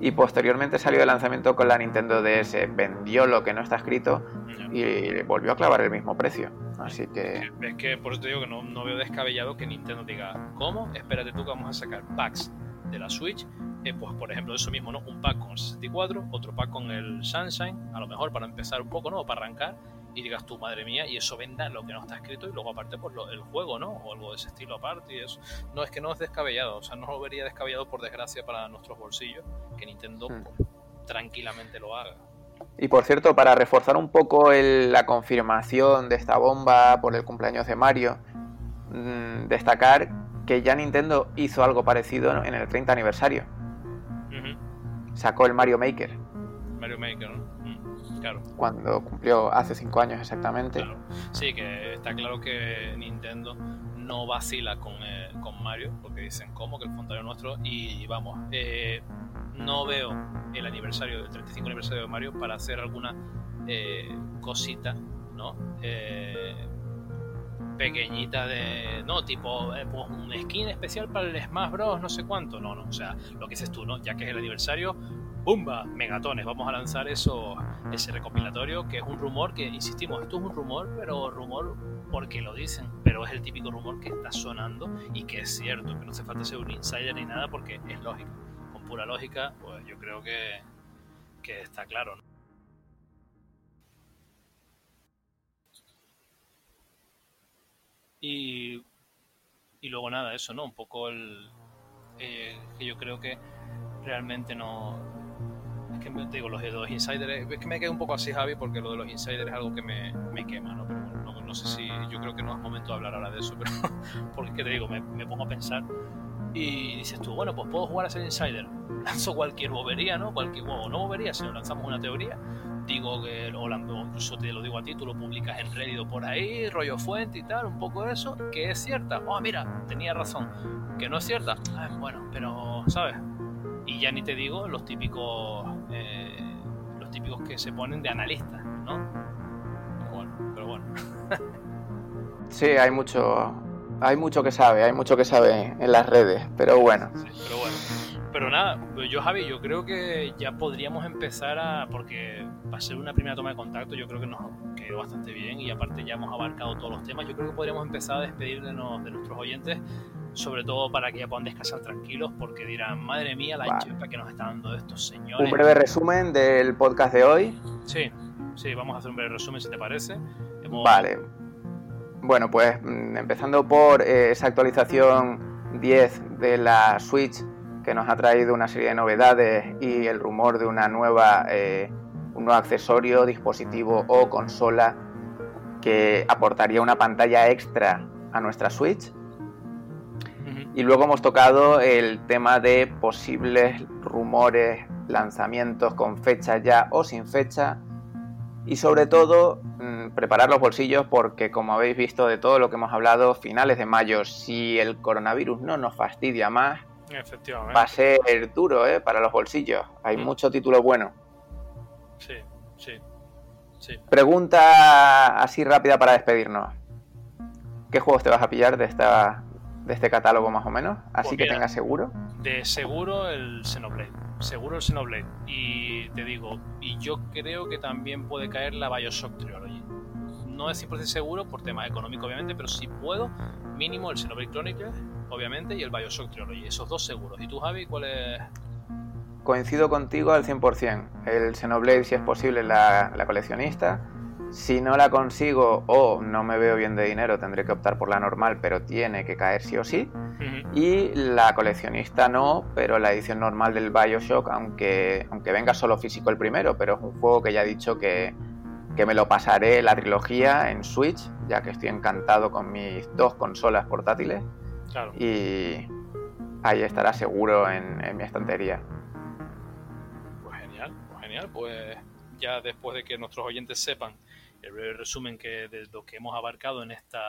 Speaker 3: y posteriormente salió de lanzamiento con la Nintendo DS. Vendió lo que no está escrito y volvió a clavar el mismo precio. Así que.
Speaker 2: Es que por eso te digo que no, veo descabellado que Nintendo diga, ¿cómo? Espérate tú que vamos a sacar packs de la Switch. Eh, pues por ejemplo, eso mismo, ¿no? Un pack con el 64, otro pack con el Sunshine, a lo mejor para empezar un poco, ¿no? Para arrancar y digas tú, madre mía, y eso venda lo que no está escrito y luego aparte pues el juego, ¿no? O algo de ese estilo aparte y eso. No, es que no es descabellado, o sea, no lo vería descabellado por desgracia para nuestros bolsillos, que Nintendo hmm. pues, tranquilamente lo haga.
Speaker 3: Y por cierto, para reforzar un poco la confirmación de esta bomba por el cumpleaños de Mario, mm, destacar que ya Nintendo hizo algo parecido en el 30 aniversario. Sacó el Mario Maker.
Speaker 2: Mario Maker, ¿no?
Speaker 3: Cuando cumplió hace cinco años exactamente.
Speaker 2: Sí, que está claro que Nintendo no vacila con, eh, con Mario, porque dicen, ¿cómo? Que el fontario nuestro. Y vamos, eh, no veo el aniversario, el 35 aniversario de Mario para hacer alguna eh, cosita, ¿no? Pequeñita de, no, tipo pues un skin especial para el Smash Bros, no sé cuánto, no, no, o sea, lo que dices tú, ¿no? Ya que es el aniversario, ¡Bumba! Megatones, vamos a lanzar eso, ese recopilatorio, que es un rumor que, insistimos, esto es un rumor, pero rumor porque lo dicen, pero es el típico rumor que está sonando y que es cierto, que no hace falta ser un insider ni nada porque es lógico. Con pura lógica, pues yo creo que, que está claro. Y, y luego nada, eso, ¿no? Un poco el... Eh, que yo creo que realmente no, que me, digo, los de los insiders, es que me quedo un poco así, Javi, porque lo de los insiders es algo que me, me quema, ¿no? Pero no, sé si, yo creo que no es momento de hablar ahora de eso, pero porque es que te digo, me, me, pongo a pensar y dices tú, bueno, pues puedo jugar a ser insider, lanzo cualquier bobería, ¿no? Cualquier, o no bobería, si lanzamos una teoría, digo que, o, incluso te lo digo a ti, tú lo publicas en Reddit o por ahí, rollo fuente y tal, un poco de eso, que es cierta, oh, mira, tenía razón, que no es cierta, ah, bueno, pero, ¿sabes? Y ya ni te digo los típicos eh, los típicos que se ponen de analistas, ¿no? Pero bueno, pero bueno.
Speaker 3: sí, hay mucho, hay mucho que sabe, hay mucho que sabe en las redes, pero bueno.
Speaker 2: pero bueno. Pero nada, yo Javi, yo creo que ya podríamos empezar a, porque va a ser una primera toma de contacto, yo creo que nos quedó bastante bien y aparte ya hemos abarcado todos los temas, yo creo que podríamos empezar a despedirnos de nuestros oyentes sobre todo para que ya puedan descansar tranquilos, porque dirán, madre mía, la vale. que nos están dando estos señores.
Speaker 3: Un breve resumen del podcast de hoy.
Speaker 2: Sí, sí, vamos a hacer un breve resumen si te parece.
Speaker 3: Vale. Bueno, pues mm, empezando por eh, esa actualización 10 de la Switch que nos ha traído una serie de novedades y el rumor de una nueva, eh, un nuevo accesorio, dispositivo o consola que aportaría una pantalla extra a nuestra Switch. Y luego hemos tocado el tema de posibles rumores, lanzamientos con fecha ya o sin fecha. Y sobre todo mm, preparar los bolsillos porque como habéis visto de todo lo que hemos hablado, finales de mayo, si el coronavirus no nos fastidia más, va a ser duro ¿eh? para los bolsillos. Hay mm. mucho título bueno.
Speaker 2: Sí, sí, sí.
Speaker 3: Pregunta así rápida para despedirnos. ¿Qué juegos te vas a pillar de esta de este catálogo más o menos? Así pues que tengas seguro.
Speaker 2: De seguro el Xenoblade seguro el Xenoblade. Y te digo, y yo creo que también puede caer la Bioshock Trilogy. No es 100% seguro por tema económico, obviamente, pero si puedo, mínimo el Xenoblade Chronicles, obviamente, y el Bioshock Trilogy. Esos dos seguros. ¿Y tú, Javi, cuál es?
Speaker 3: Coincido contigo al 100%. El Xenoblade, si es posible, la, la coleccionista si no la consigo o no me veo bien de dinero, tendré que optar por la normal, pero tiene que caer sí o sí. Y la coleccionista no, pero la edición normal del Bioshock, aunque, aunque venga solo físico el primero, pero es un juego que ya he dicho que, me lo pasaré la trilogía en Switch, ya que estoy encantado con mis dos consolas portátiles. Y ahí estará seguro en, en mi estantería.
Speaker 2: Pues genial, pues genial, pues ya después de que nuestros oyentes sepan el resumen que de lo que hemos abarcado en esta,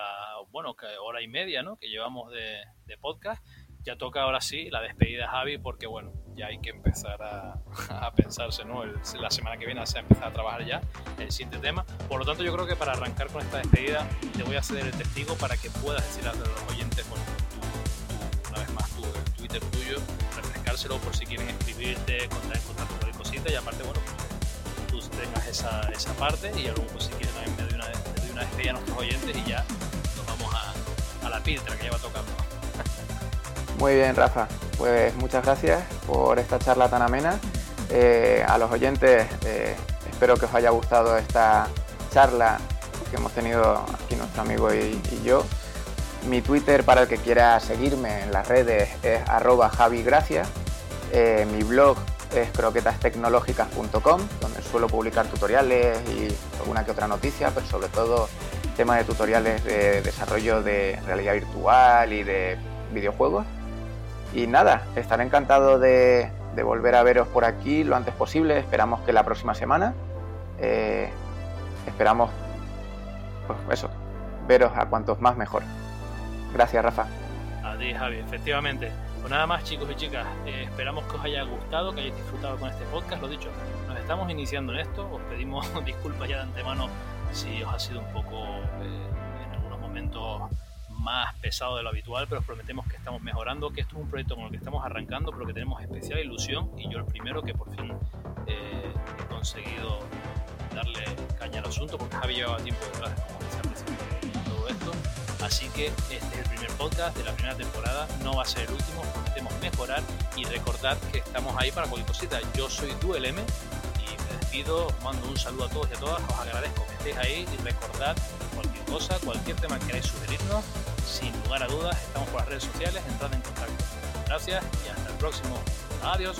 Speaker 2: bueno, hora y media, ¿no? Que llevamos de, podcast. Ya toca ahora sí la despedida Javi, porque bueno, ya hay que empezar a, a pensarse, ¿no? la semana que viene se ha empezado a trabajar ya el siguiente tema. Por lo tanto, yo creo que para arrancar con esta despedida, te voy a ceder el testigo para que puedas decir a los oyentes, bueno, una vez más, tu, el Twitter tuyo, refrescárselo por si quieren escribirte, contar en contacto con y aparte, bueno, tengas esa, esa parte y luego pues, si quieres también me doy una, me una despedida a nuestros oyentes y ya nos vamos a, a la piltra que ya va tocando.
Speaker 3: Muy bien, Rafa. Pues muchas gracias por esta charla tan amena. Eh, a los oyentes, eh, espero que os haya gustado esta charla que hemos tenido aquí nuestro amigo y, yo. Mi Twitter para el que quiera seguirme en las redes es arroba javigracia. Eh, mi blog es croquetastecnológicas.com, donde suelo publicar tutoriales y alguna que otra noticia, pero sobre todo temas de tutoriales de desarrollo de realidad virtual y de videojuegos. Y nada, estaré encantado de, volver a veros por aquí lo antes posible. Esperamos que la próxima semana. Eh, esperamos, pues eso, veros a cuantos más mejor. Gracias, Rafa.
Speaker 2: A ti, Javi, efectivamente. Pues nada más chicos y chicas, eh, esperamos que os haya gustado, que hayáis disfrutado con este podcast. Lo dicho, nos estamos iniciando en esto, os pedimos disculpas ya de antemano si os ha sido un poco eh, en algunos momentos más pesado de lo habitual, pero os prometemos que estamos mejorando, que esto es un proyecto con el que estamos arrancando, pero que tenemos especial ilusión y yo el primero que por fin eh, he conseguido darle caña al asunto, porque Javi llevaba tiempo detrás, como decía al todo esto Así que este es el primer podcast de la primera temporada, no va a ser el último, prometemos mejorar y recordad que estamos ahí para cualquier cosita. Yo soy Duel M y me despido, os mando un saludo a todos y a todas, os agradezco que estéis ahí y recordad cualquier cosa, cualquier tema que queráis sugerirnos, sin lugar a dudas, estamos por las redes sociales, entrad en contacto. Gracias y hasta el próximo. Adiós.